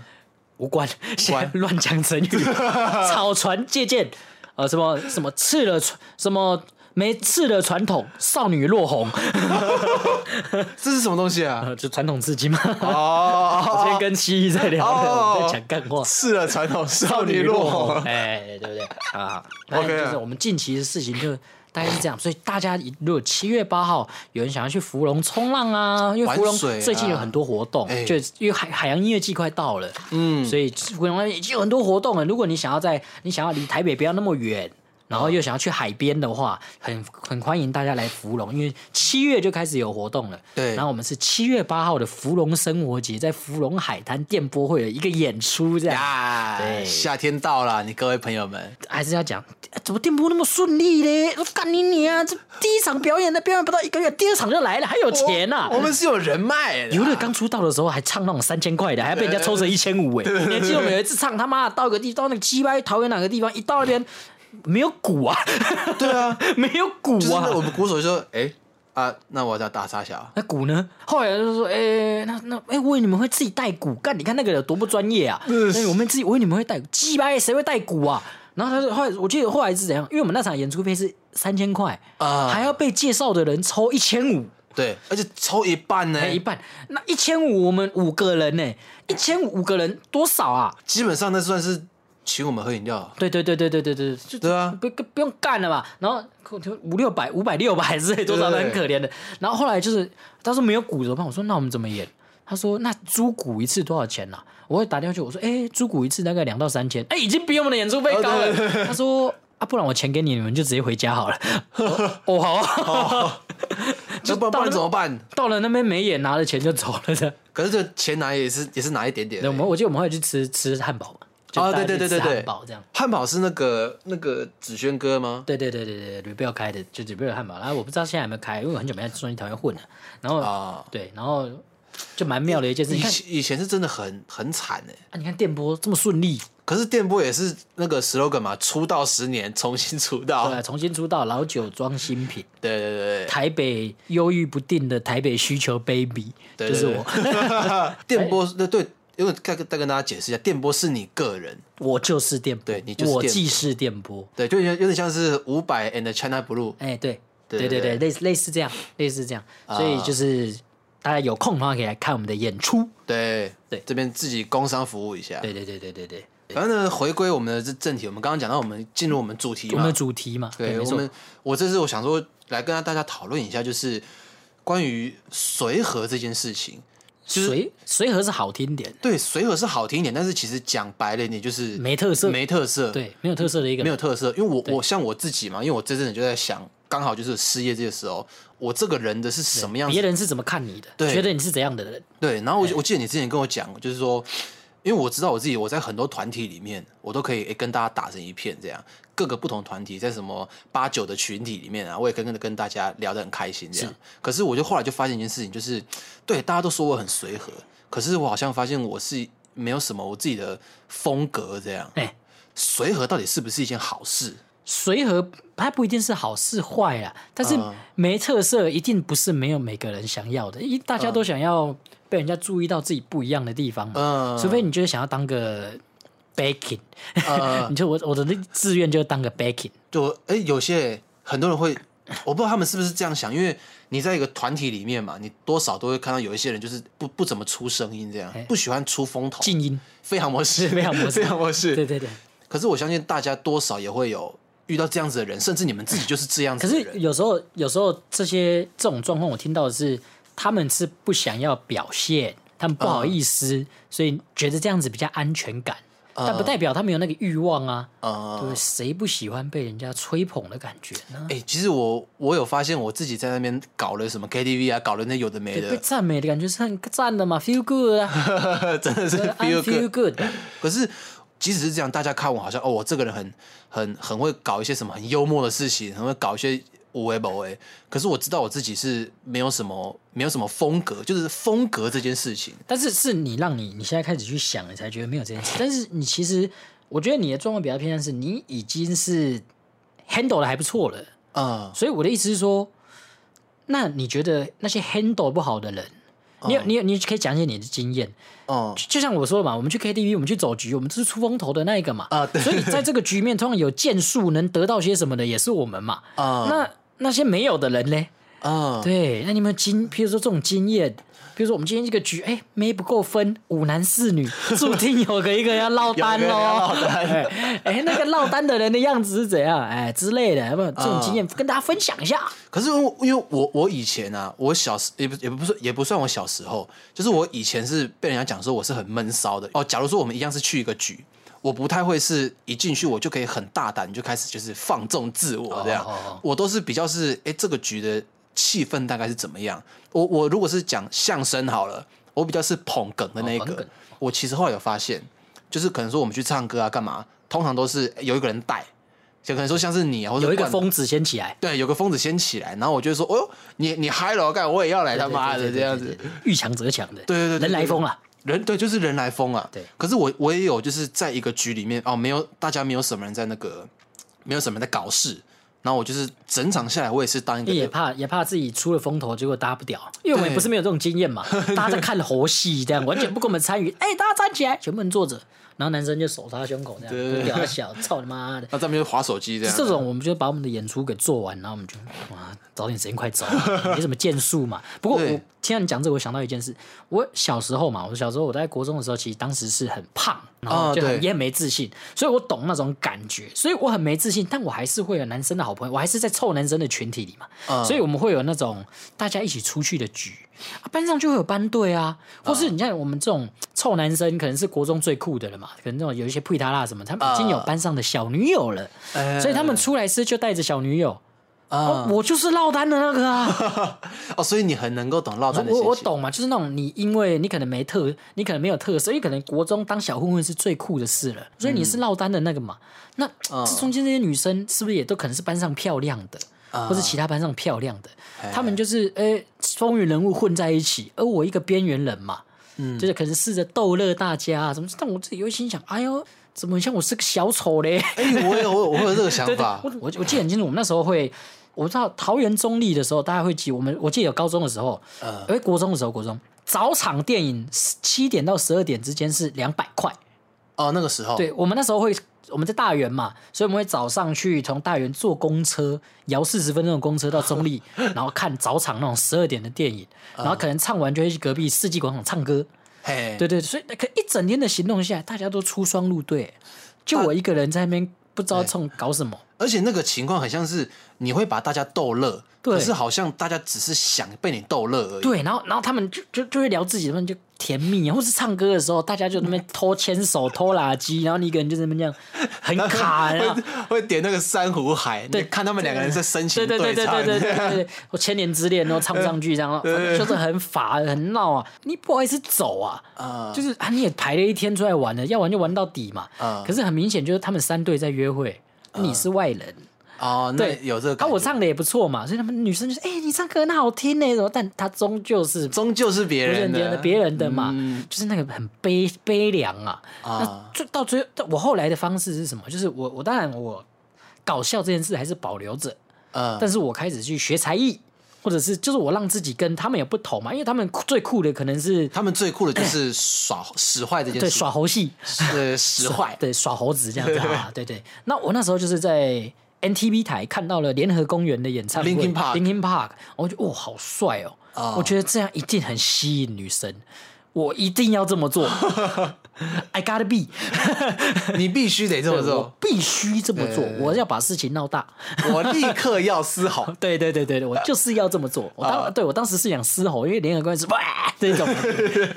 无关，现在乱讲成语，草船借箭，呃，什么什么刺了传，什么没刺了传统，少女落红，这是什么东西啊？呃就传统刺激嘛。哦，我今天跟蜥蜴在聊的，哦我们在讲干话。刺了，传统少女落红。哎，对不对啊 OK 啊就是我们近期的事情就大概是这样，所以大家如果七月八号有人想要去芙蓉冲浪啊，因为芙蓉最近有很多活动，哎就因为海海洋音乐季快到了，嗯，所以芙蓉已经有很多活动了。如果你想要在你想要离台北不要那么远。然后又想要去海边的话，很很欢迎大家来芙蓉，因为七月就开始有活动了。对然后我们是七月八号的芙蓉生活节，在芙蓉海滩电波会有一个演出，这样呀，对夏天到了，你各位朋友们，还是要讲，哎怎么电波那么顺利嘞？我干你你啊！这第一场表演的表演不到一个月，第二场就来了，还有钱呐、我们是有人脉的。游乐刚出道的时候还唱那种三千块的，还要被人家抽成一千五哎！你还记得我们有一次唱他妈的到一个地到那个鸡巴桃园哪个地方，一到那边没有鼓啊，对啊，没有鼓就是啊那，我们鼓手就说，哎啊，那我要打沙小，那鼓呢？后来就说，哎、那那哎、我以为你们会自己带鼓，干你看那个有多不专业啊！哎、我们自己，我以为你们会带鼓，鸡巴，谁会带鼓啊？然后他说，后来我记得后来是怎样？因为我们那场演出费是三千块啊还要被介绍的人抽一千五，对，而且抽一半呢才，一半。那一千五我们五个人呢、一千五个人多少啊？基本上那算是请我们喝饮料。对对对对对对对，就对啊不不用干了嘛。然后五六百、五百、六百之类，多少都很可怜的。然后后来就是他说没有鼓怎么办？我说那我们怎么演？他说那租鼓一次多少钱呐、啊？我会打电话去，我说哎，租鼓一次大概两到三千，哎，已经比我们的演出费高了。他说啊，不然我钱给你，你们就直接回家好了。哦哦好啊，那不然不然怎么办？到了那边没演，拿了钱就走了的。可是这钱拿也是也是拿一点点对，我们我记得我们会去吃吃汉堡哦对对对对对汉堡这样。汉堡是那个那个子轩哥吗？对对对对对 r e b e l 开的，就 r e b e l 汉堡，然后我不知道现在有没有开，因为我很久没在双溪桃园混了。然后、啊，对，然后就蛮妙的一件事，你看以前以前是真的很很惨哎。啊，你看电波这么顺利，可是电波也是那个 slogan 嘛，出道十年，重新出道。对啊，重新出道，老酒装新品，对对对台北忧郁不定的台北需求 baby，对，就是我，电波对对，因为再再跟大家解释一下，电波是你个人，我就是电波，对你就是我电既是电波，对，就有点有点像是五百 and China Blue。哎，对对对对类似类似这样，类似这样，所以就是大家有空的话可以来看我们的演出，对对。这边自己工商服务一下。对对对对对对，反正呢，回归我们的这正题，我们刚刚讲到我们进入我们主题嘛。我们的，主题嘛，对，没错。我们我这次我想说来跟大家讨论一下，就是关于随和这件事情。就是随随和是好听点，对，随和是好听一点，但是其实讲白了一点就是没特色，没特色，对，没有特色的一个，没有特色。因为我我像我自己嘛，因为我这阵子就在想，刚好就是失业这个时候，我这个人的是什么样子？别人是怎么看你的？对觉得你是怎样的人？对，然后我我记得你之前跟我讲，就是说，因为我知道我自己我在很多团体里面，我都可以诶跟大家打成一片，这样各个不同团体在什么八九的群体里面啊，我也跟跟跟大家聊得很开心这样。可是我就后来就发现一件事情，就是对大家都说我很随和，可是我好像发现我是没有什么我自己的风格这样。哎随和到底是不是一件好事？随和它不一定是好是坏啊，但是嗯没特色一定不是没有每个人想要的，因大家都想要被人家注意到自己不一样的地方嘛。嗯，除非你就是想要当个 baking，、呃，你就我我的那志愿就当个 baking。就哎、有些很多人会，我不知道他们是不是这样想，因为你在一个团体里面嘛，你多少都会看到有一些人就是不不怎么出声音，这样哎不喜欢出风头，静音，非常模式，非常模式非常模式。对对对。可是我相信大家多少也会有遇到这样子的人，甚至你们自己就是这样可是子的人。有时候，有时候这些这种状况，我听到的是他们是不想要表现，他们不好意思，所以觉得这样子比较安全感，但不代表他没有那个欲望啊。呃，对，谁不喜欢被人家吹捧的感觉呢？哎、其实我我有发现我自己在那边搞了什么 KTV 啊，搞了那有的没被的，赞美的感觉是很赞的嘛，feel good 啊 真的是 feel feel good。good。可是即使是这样，大家看我好像哦，我这个人很很很会搞一些什么很幽默的事情，很会搞一些无为不为。可是我知道我自己是没有什么没有什么风格，就是风格这件事情。但是是你让你你现在开始去想，你才觉得没有这件事。但是你其实，我觉得你的状况比较偏向是，你已经是 handle 的还不错了。嗯，所以我的意思是说，那你觉得那些 handle 不好的人，你有你有你可以讲解你的经验。哦、就就像我说的嘛，我们去 KTV，我们去走局，我们就是出风头的那一个嘛。啊对所以在这个局面，通常有建树能得到些什么的，也是我们嘛。啊那那些没有的人嘞，啊，对，那你们有经，譬如说这种经验，比如说我们今天这个局，哎，没不够分，五男四女，注定有个一个要落单喽。哎，哎那个落单的人的样子是怎样？哎之类的，有没有这种经验跟大家分享一下？可是因为因为我我以前啊，我小时也不也不是也不算我小时候，就是我以前是被人家讲说我是很闷骚的哦。假如说我们一样是去一个局，我不太会是一进去我就可以很大胆就开始就是放纵自我这样，我都是比较是哎这个局的气氛大概是怎么样。我我如果是讲相声好了，我比较是捧梗的那一个。我其实后来有发现，就是可能说我们去唱歌啊干嘛，通常都是有一个人带，就可能说像是你啊，或者有一个疯子先起来，对，有个疯子先起来，然后我就说，哦呦，你你嗨了，干我也要来他妈的这样子。遇强则强的，对对对对人来疯了。人对，就是人来疯啊。对可是我我也有就是在一个局里面哦，没有大家没有什么人在那个，没有什么人在搞事，然后我就是整场下来，我也是当一个也怕也怕自己出了风头，结果搭不掉，因为我们也不是没有这种经验嘛，大家在看猴戏这样，完全不跟我们参与。哎，大家站起来，全部人坐着，然后男生就手插胸口这样，对就屌小，操你妈的！那在那边划手机这样。这种我们就把我们的演出给做完，然后我们就哇，早点时间快走啊，没什么建树嘛。不过我听到你讲这个，我想到一件事，我小时候嘛，我小时候我在国中的时候，其实当时是很胖，然后就很也很没自信，所以我懂那种感觉，所以我很没自信，但我还是会有男生的好朋友，我还是在臭男生的群体里嘛，嗯。所以我们会有那种大家一起出去的局。啊班上就会有班队啊，或是你像我们这种臭男生，可能是国中最酷的了嘛，可能那种有一些配他啦什么，他们已经有啊班上的小女友了，哎。所以他们出来是就带着小女友。哦啊，我就是落单的那个啊，哦，所以你很能够懂落单的我。我懂嘛，就是那种你因为你可能没特，你可能没有特色，因为可能国中当小混混是最酷的事了，所以你是落单的那个嘛。那中间这些女生是不是也都可能是班上漂亮的，啊或是其他班上漂亮的？哎他们就是呃风云人物混在一起，而我一个边缘人嘛，嗯就是可能试着逗乐大家啊什么，但我自己又心想，哎呦，怎么像我是个小丑嘞？哎，我有我有我有这个想对 对，法我。我我记得很清楚，我们那时候会，我知道桃园中立的时候，大家会记我们，我记得有高中的时候，呃因为国中的时候，国中早场电影七点到十二点之间是两百块，哦，那个时候，对我们那时候会。我们在大园嘛，所以我们会早上去从大园坐公车，摇四十分钟的公车到中立，然后看早场那种十二点的电影，然后可能唱完就会去隔壁世纪广场唱歌。嘿，对对，所以可一整天的行动下来，大家都出双入对，就我一个人在那边不知道冲搞什么。而且那个情况很像是你会把大家逗乐，可是好像大家只是想被你逗乐而已。对，然后然后他们就就就会聊自己，他们就甜蜜，或是唱歌的时候，大家就那边偷牵手、偷垃圾，然后你一个人就在那边这样很卡，然后。会会点那个珊瑚海，对看他们两个人在深情对对对对唱。对对对对，我千年之恋，然后唱上去，然后就是很法很闹啊，你不好意思走啊，啊。就是啊你也排了一天出来玩了，要玩就玩到底嘛，啊。可是很明显就是他们三队在约会，你是外人。哦，那对，啊，有这个啊，我唱的也不错嘛，所以他们女生就说：“哎、你唱歌很好听呢。”什么？但他终究是终究是别人的，别人的别人的嘛，嗯就是那个很悲悲凉啊。那啊，就到最后，我后来的方式是什么？就是我我当然我搞笑这件事还是保留着，嗯，但是我开始去学才艺，或者是就是我让自己跟他们有不同嘛，因为他们最酷的可能是他们最酷的就是 耍使坏这件对，耍猴戏，呃 使坏，对耍猴子这样子 啊，对对。那我那时候就是在 NTV 台看到了联合公园的演唱会 Linkin Park Linkin Park，我觉得哦好帅哦，啊。我觉得这样一定很吸引女生，我一定要这么做 I gotta be，你必须得这么我做，必须这么做，我要把事情闹大。我立刻要嘶吼，对对对对对，我就是要这么做。我当、啊对我当时是想嘶吼，因为联合公园是哇这种，对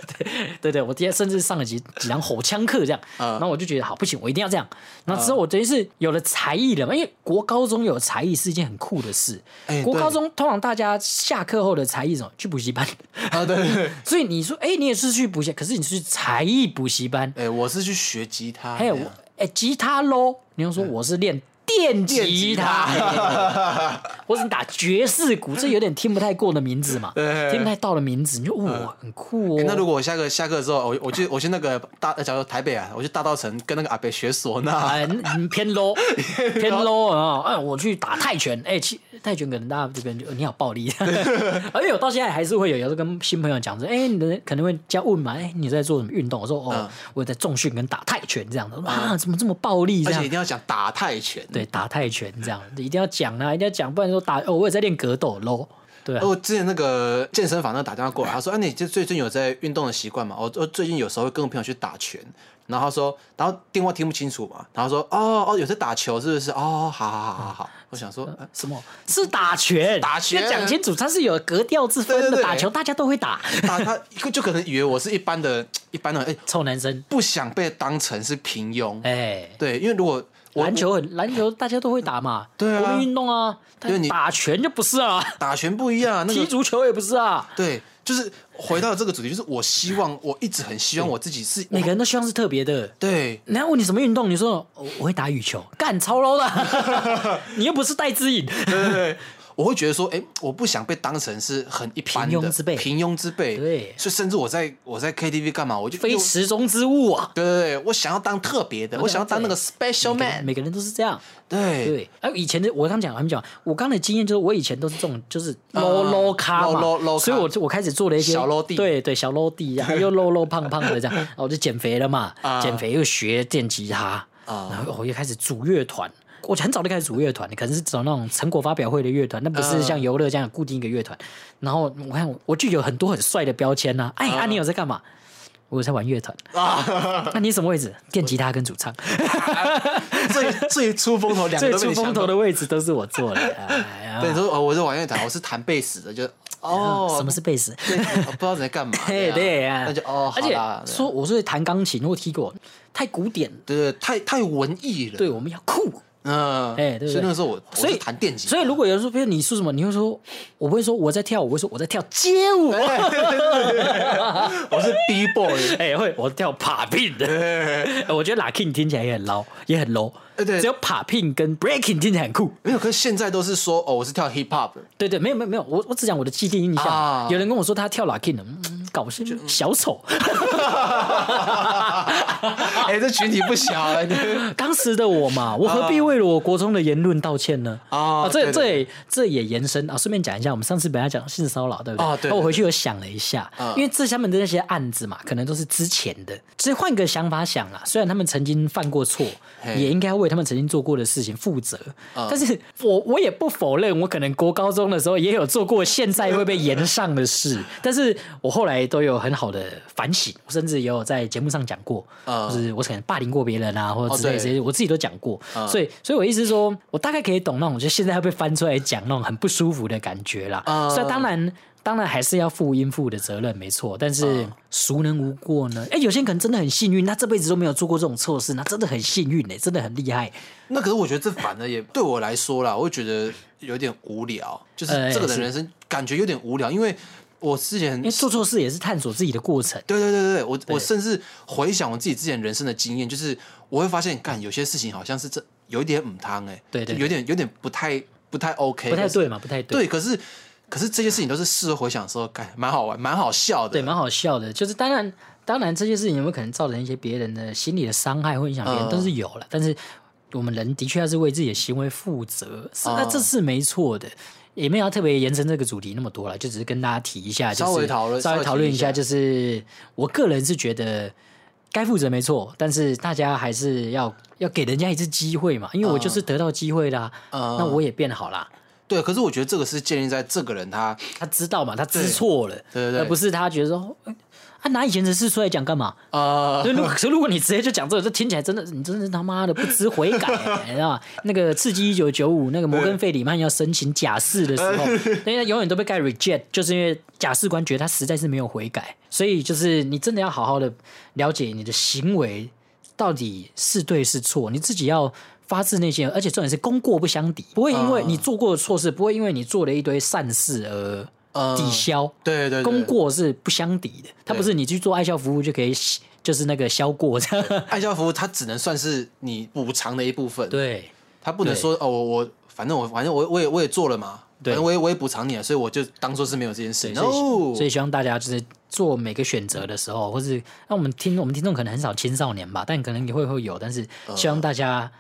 对对，我今天甚至上了几几堂吼腔课这样，啊然后我就觉得好不行，我一定要这样。然后之后我等于是有了才艺了嘛，因为国高中有才艺是一件很酷的事。哎国高中通常大家下课后的才艺是什么？去补习班。啊，对对对，所以你说，哎，你也是去补习，可是你是去才艺补习班，哎，我是去学吉他，还有哎吉他喽，你要说我是练电吉他，电吉他。哎或者你打爵士鼓，这有点听不太过的名字嘛，听不太到的名字，你就哇很酷哦。欸那如果我下课下课之后，我我去我去那个大，假如台北啊，我去大道城跟那个阿北学唢呐，哎，嗯偏 low，偏 low 啊！哎，我去打泰拳，哎，其泰拳可能大家这边就你好暴力，而且我到现在还是会有有时候跟新朋友讲说，哎，你的可能会加问嘛，哎，你在做什么运动？我说哦嗯，我在重训跟打泰拳这样的，啊，怎么这么暴力而且一？定要讲打泰拳。对，打泰拳这样，一定要讲啊，一定要讲，不然说打哦，我也在练格斗喽。对啊，我之前那个健身房那打电话过来，他说：“啊，你这最近有在运动的习惯吗？”我我最近有时候会跟我朋友去打拳，然然后他说，然后电话听不清楚嘛，然后说哦哦有在打球是不是？哦，好好好好好，我想说，呃什么是打拳？打拳要讲清楚，它是有格调之分的。打球大家都会打，打他就可能以为我是一般的一般的，哎，臭男生。不想被当成是平庸。哎，对，因为如果我篮球很篮球大家都会打嘛，对啊国民运动啊，因为你但打拳就不是啊，打拳不一样，那 踢足球也不是啊。对，就是回到这个主题，就是我希望我一直很希望我自己是每个人都希望是特别的。对人家问你什么运动，你说我我会打羽球，干超 low 的，你又不是戴之颖。对对对，我会觉得说，哎，我不想被当成是很一般的平庸之辈。平庸之辈。对。所以甚至我在我在 KTV 干嘛，我就非又池中之物啊！对对对，我想要当特别的，我想要当那个 special man。每个人都是这样。对。对，哎、以前的我刚讲，还没讲，我刚的经验就是，我以前都是这种，就是 low、啊 low 咖嘛。low- low- 所以我就我开始做了一些小 low 弟。对对，小 low 弟，然后又 low low 胖胖的这样，然后我就减肥了嘛，啊。减肥又学电吉他，啊。然后我又开始组乐团。我很早就开始组乐团，可能是找那种成果发表会的乐团，那不是啊像游乐这样固定一个乐团。然后我看我我就有很多很帅的标签呐、哎，啊，你有在干嘛？我有在玩乐团。啊，那你什么位置？电吉他跟主唱。最最出风头两个出风头的位置都是我做的。对，你说哦，我是玩乐团，我是弹贝斯的，就哦，什么是贝斯？不知道在干嘛。对对啊，那就哦，而且说我是弹钢琴，我踢过，太古典，对对，太太文艺了。对，我们要酷。嗯，哎对对所以那个时候我我所以是弹电吉他，所以如果有人说，比如你说什么，你会说，我不会说我在跳舞，我会说我在跳街舞。我是 B boy。哎，会，我跳 popping 的。我觉得 locking 听起来也很 low，也很 low。哎对只有 popping 跟 breaking 听起来很酷。没有，可是现在都是说哦，我是跳 hip hop 的。对对，没有没有没有，我我只讲我的既定印象。啊有人跟我说他跳 locking 的，嗯，搞笑，小丑。哎，这群体不小当时的我嘛，我何必为了我国中的言论道歉呢？啊这这这也延伸啊。顺便讲一下，我们上次本来讲性骚扰，对不对？啊对那我回去有想了一下，啊因为这下面的那些案子嘛，可能都是之前的。其实换个想法想啊，虽然他们曾经犯过错，也应该为他们曾经做过的事情负责。啊但是我我也不否认，我可能国高中的时候也有做过现在会被延上的事，但是我后来都有很好的反省，甚至也有在节目上讲过，啊就是我可能霸凌过别人啊，或者之类这些，我自己都讲过。啊所以，所以我意思是说，我大概可以懂那种，就现在会被翻出来讲那种很不舒服的感觉啦。啊所以当然。当然还是要负应负的责任，没错。但是啊孰能无过呢？哎，有些人可能真的很幸运，他这辈子都没有做过这种错事，那真的很幸运呢，真的很厉害。那可是我觉得这反而也对我来说啦，我会觉得有点无聊，就是哎这个的人生感觉有点无聊，因为我之前因为做错事也是探索自己的过程。对对对对对，我我甚至回想我自己之前人生的经验，就是我会发现，干有些事情好像是这有一点母汤哎，对对就有点有点不太不太 OK，不太对嘛，不太对。对，可是可是这些事情都是事后回想的时候，干蛮好玩，蛮好笑的，对，蛮好笑的。就是当然，当然这些事情有没有可能造成一些别人的心理的伤害或影响别人，嗯都是有了。但是我们人的确要是为自己的行为负责，是那嗯这是没错的。也没有特别延伸这个主题那么多了，就只是跟大家提一下，就是稍微讨论稍微讨论一下。就是我个人是觉得该负责没错，但是大家还是要要给人家一次机会嘛，因为我就是得到机会啦，嗯那我也变好啦。对，可是我觉得这个是建立在这个人他他知道嘛，他知对错了，对对对而不是他觉得说，他啊拿以前的事出来讲干嘛？呃所以如果可是如果你直接就讲这个，这听起来真的，你真的是他妈的不知悔改、欸，你知道吗？那个刺激一九九五，那个摩根费里曼要申请假释的时候，人家永远都被盖 reject，就是因为假释官觉得他实在是没有悔改，所以就是你真的要好好的了解你的行为到底是对是错，你自己要。发自内心，而且重点是功过不相抵，不会因为你做过的错事，不会因为你做了一堆善事而呃抵消。对对对。功过是不相抵的，它不是你去做爱校服务就可以，就是那个消过这样。爱校服务，它只能算是你补偿的一部分，对。他不能说哦，我我反正我反正我我也我也做了嘛，对。我也我也补偿你了，所以我就当做是没有这件事。所以 no，所以希望大家就是做每个选择的时候，或是那我们听我们听众可能很少青少年吧，但可能也会会有，但是希望大家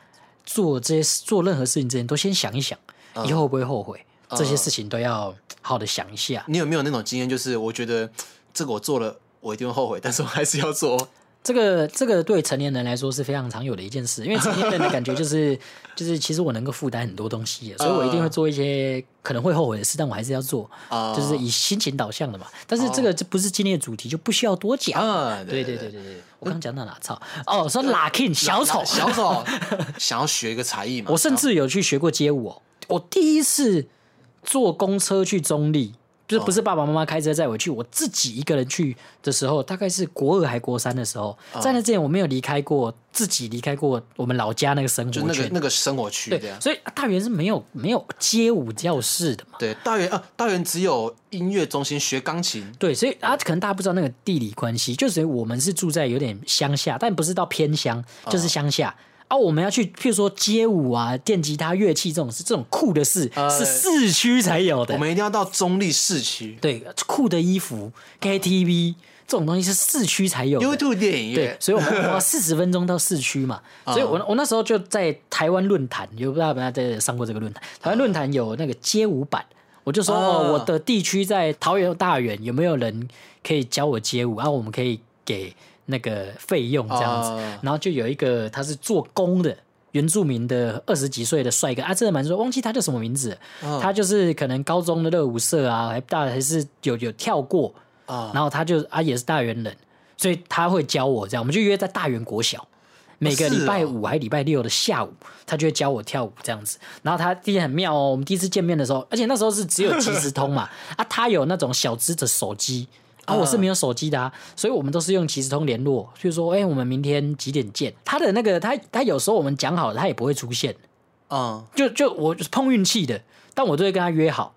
做这些做任何事情之前都先想一想，以后会不会后悔，这些事情都要好的想一下。你有没有那种经验？就是我觉得这个我做了，我一定会后悔，但是我还是要做。这个这个对成年人来说是非常常有的一件事，因为成年人的感觉就是就是其实我能够负担很多东西，所以我一定会做一些可能会后悔的事，但我还是要做，啊就是以心情导向的嘛。但是这个这不是今天的主题，就不需要多讲。啊，对对对对对对，我刚讲到哪？操哦，说 Lucky 小丑，小丑 想要学一个才艺嘛，我甚至有去学过街舞哦。我第一次坐公车去中立，就是不是爸爸妈妈开车载我去，我自己一个人去的时候，大概是国二还国三的时候。在那之前我没有离开过，自己离开过我们老家那个生就那个。那个生活区，。对所以大园是没有没有街舞教室的嘛。对，大园啊，大园只有音乐中心学钢琴，对，所以啊，可能大家不知道那个地理关系，就是我们是住在有点乡下，但不是到偏乡，就是乡下。啊，我们要去，譬如说街舞啊、电吉他、乐器这种是，这种酷的事、呃是市区才有的。我们一定要到中立市区对酷的衣服、KTV 这种东西是市区才有的。，YouTube 电影对院，，所以我们花 四十分钟到市区嘛，所以我我那时候就在台湾论坛，有不知道有没有在上过这个论坛？台湾论坛有那个街舞版，我就说、啊哦，我的地区在桃园大园，有没有人可以教我街舞？然、后我们可以给那个费用这样子，啊然后就有一个他是做工的。原住民的二十几岁的帅哥啊，真的蛮帅，忘记他叫什么名字了。他就是可能高中的热舞社啊，还大还是有有跳过啊然后他就啊也是大原人，所以他会教我这样，我们就约在大原国小，每个礼拜五还礼拜六的下午，他就会教我跳舞这样子。然后他第一很妙哦，我们第一次见面的时候，而且那时候是只有即时通嘛，啊他有那种小只的手机。啊，我是没有手机的啊，所以我们都是用即时通联络，就是说，哎、我们明天几点见？他的那个，他他有时候我们讲好了，他也不会出现，嗯。就就我碰运气的，但我都会跟他约好，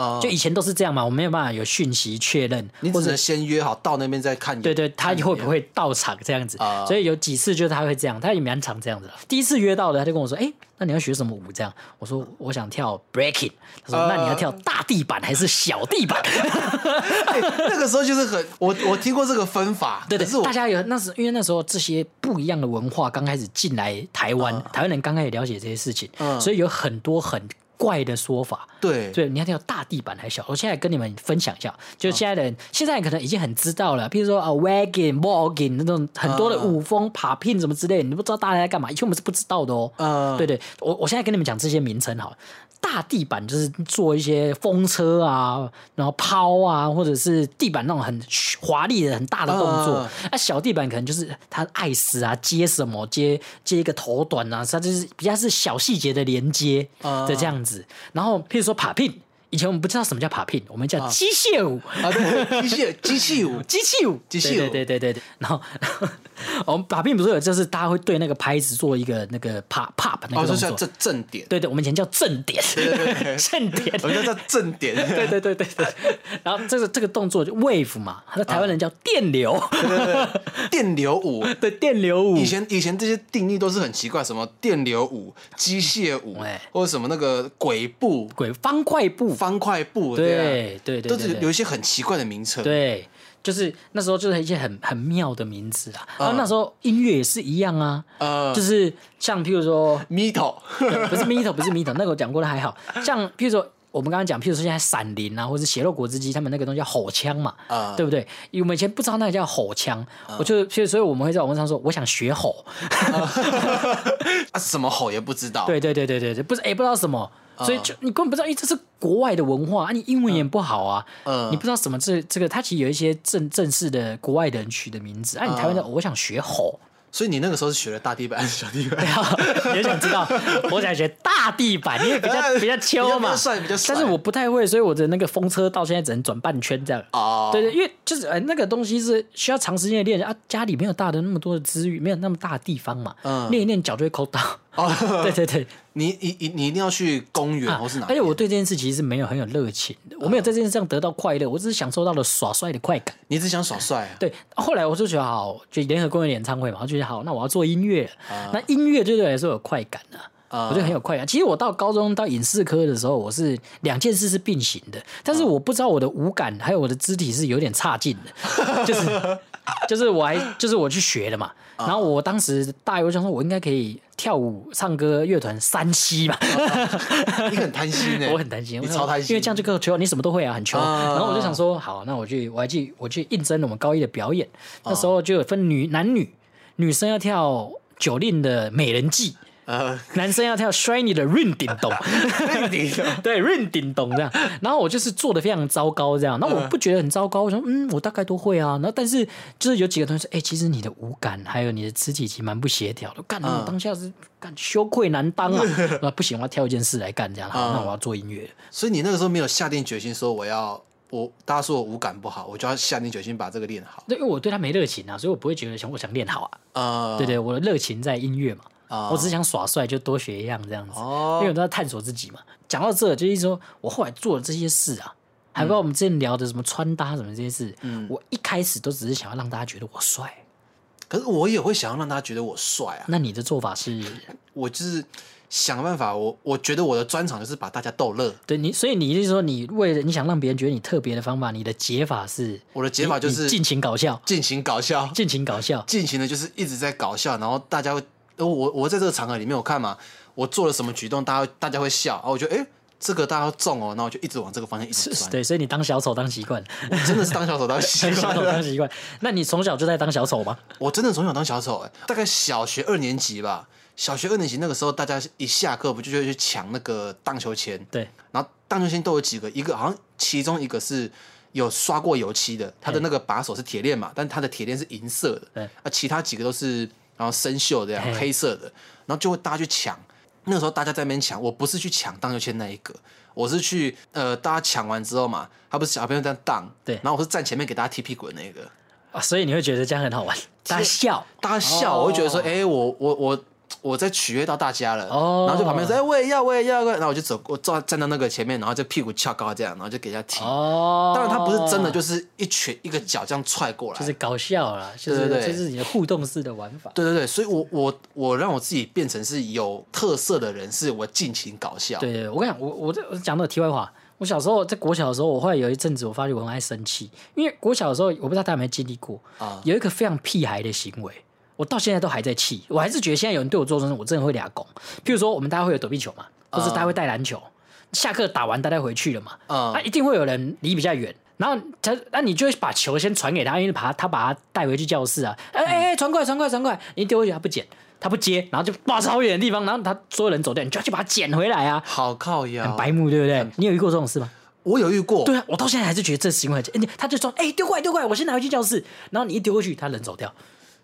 啊，就以前都是这样嘛，我没有办法有讯息确认，或者你只能先约好到那边再看。对对，他会不会到场这样子？啊所以有几次就是他会这样，他也蛮常这样子的。第一次约到的，他就跟我说：“哎、那你要学什么舞？”这样，我说：“我想跳 breaking。”他说：“啊那你要跳大地板还是小地板？” 哎那个时候就是很，我我听过这个分法，对对是，我大家有那时因为那时候这些不一样的文化刚开始进来台湾，台湾人刚开始了解这些事情，嗯所以有很多很怪的说法。对所以，你要跳大地板还小？我现在跟你们分享一下，就是现在的人、现在可能已经很知道了，譬如说啊，wagging、walking 那种很多的舞风、popping 什么之类的，你不知道大家在干嘛，以前我们是不知道的哦。呃对对，我我现在跟你们讲这些名称好了。大地板就是做一些风车啊，然后抛啊，或者是地板那种很华丽的很大的动作。嗯啊，小地板可能就是他爱死啊，接什么接接一个头短啊，它就是比较是小细节的连接嗯的这样子。然后譬如说 popping，以前我们不知道什么叫 popping，我们叫机械舞。啊，对，机械 机器舞，机器舞，机器舞对对对对对。然后 我们把并不是有，就是大家会对那个拍子做一个那个 pop pop 那哦，个动作。就是这正点，对对，我们以前叫正点，正点。我们叫正点，对对对对对。然后这个这个动作就 wave 嘛，那台湾人叫电流，电流舞。对电流舞。以前以前这些定义都是很奇怪，什么电流舞、机械舞哎，或者什么那个鬼步、鬼方块步，方块步，这样对对对都对对是有一些很奇怪的名称。对，就是那时候就是一些很很妙的名字啊。然后嗯那时候音乐也是一样啊，呃，就是像譬如说 Mito，不是 Mito，不是 Mito，那个我讲过的还好。像譬如说我们刚刚讲，譬如说现在闪灵啊，或者血肉果汁机，他们那个东西叫吼腔嘛，啊对不对？我们以前不知道那个叫吼腔，我就所以所以我们会在网络上说，我想学吼。啊，什么吼也不知道。对对对对对对，不是哎、不知道什么。啊所以就你根本不知道，因为这是国外的文化啊，你英文也不好啊，嗯。你不知道什么这这个，它其实有一些正正式的国外的人取的名字，啊，你台湾的、我想学吼，所以你那个时候是学了大地板还是小地板？也想知道，我想学大地板，因为比较 比较秋嘛，比较帅比较帅。但是我不太会，所以我的那个风车到现在只能转半圈这样。哦，对对，因为就是呃那个东西是需要长时间的练啊，家里没有大的那么多的资源，没有那么大的地方嘛，嗯。练一练脚就会抠到。哦，对对对，你你你你一定要去公园或是哪而？且我对这件事其实是没有很有热情的，我没有在这件事上得到快乐，我只是享受到了耍帅的快感。你只想耍帅啊？对，后来我就觉得好，就联合公园演唱会嘛，我就觉得好，那我要做音乐。啊那音乐对我来说有快感啊。啊我觉得很有快感。其实我到高中到影视科的时候，我是两件事是并行的，但是我不知道我的五感还有我的肢体是有点差劲的，就是就是我还就是我去学的嘛，啊然后我当时大一我想说，我应该可以跳舞、唱歌、乐团三期吧。你很贪心呢，我很贪心，你超贪心，因为这样就够球，你什么都会啊，很穷。啊然后我就想说，好，那我去，我还去，我去应征我们高一的表演。啊那时候就有分女男女，女生要跳九令的美人计，呃，男生要跳 Shiny 的 Ring 顶咚，对 Ring 顶咚这样。然后我就是做的非常糟糕这样，那我不觉得很糟糕，我说嗯，我大概都会啊。然后但是就是有几个同学说，哎、其实你的舞感还有你的肢体其实蛮不协调的，干，我当下是干羞愧难当啊。那不行，我要挑一件事来干这样，好，那我要做音乐。所以你那个时候没有下定决心说我要我大家说我五感不好，我就要下定决心把这个练好。对，因为我对他没热情啊，所以我不会觉得想我想练好啊。呃，对对，我的热情在音乐嘛，啊我只是想耍帅，就多学一样这样子。哦因为我都在探索自己嘛。讲到这，就是说我后来做了这些事啊，还包括我们之前聊的什么穿搭什么这些事，嗯我一开始都只是想要让大家觉得我帅。可是我也会想要让大家觉得我帅啊，那你的做法是，我就是想办法，我我觉得我的专长就是把大家逗乐。对你，所以你就是说，你为了你想让别人觉得你特别的方法，你的解法是，我的解法就是尽情搞笑，尽情搞笑，尽情搞笑。尽情的就是一直在搞笑，然后大家会，呃我我在这个场合里面，我看嘛，我做了什么举动，大家大家会笑，然后我觉得哎、诶这个大家要中哦，那我就一直往这个方向一直钻，对，所以你当小丑当习惯，我真的是当小丑当习 当小丑惯了当习惯。那你从小就在当小丑吗？我真的从小当小丑、哎，大概小学二年级吧。小学二年级那个时候，大家一下课不就会去抢那个荡秋千？对，然后荡秋千都有几个，一个好像其中一个是有刷过油漆的，它的那个把手是铁链嘛，但它的铁链是银色的。对啊，其他几个都是然后生锈这样黑色的，然后就会大家去抢。那个时候大家在那边抢，我不是去抢荡秋千那一个，我是去呃，大家抢完之后嘛，他不是小朋友在荡，对然后我是站前面给大家踢屁股的那个。啊，所以你会觉得这样很好玩，大家笑。大家笑，哦我会觉得说，哎、我我我我在取悦到大家了，哦然后就旁边说，哎、我也要，我也要，然后我就走，我站站到那个前面，然后就屁股翘高这样，然后就给他踢。哦，当然，他不是真的，就是一拳一个脚这样踹过来。就是搞笑啦，就是对对对就是你的互动式的玩法。对对对，所以我我我让我自己变成是有特色的人，是我尽情搞笑。对对，对我跟你讲，我我这我讲到题外话，我小时候在国小的时候，我后来有一阵子我发觉我很爱生气，因为国小的时候我不知道大家有没有经历过，啊有一个非常屁孩的行为。我到现在都还在气，我还是觉得现在有人对我做这种事，我真的会俩拱。譬如说，我们大家会有躲避球嘛，或是大家会带篮球，下课打完大家回去了嘛，嗯那一定会有人离比较远，然后他，那你就会把球先传给他，因为把他他把他带回去教室啊，哎哎哎，传过来传过来传过来，你丢回去他不捡，他不接，然后就哇超远的地方，然后他所有人走掉，你就要去把他捡回来啊，好靠呀很，白目，对不对？你有遇过这种事吗？我有遇过。对啊，我到现在还是觉得这行为很，哎他就说，哎，丢过来丢过来，我先拿回去教室，然后你一丢过去，他人走掉，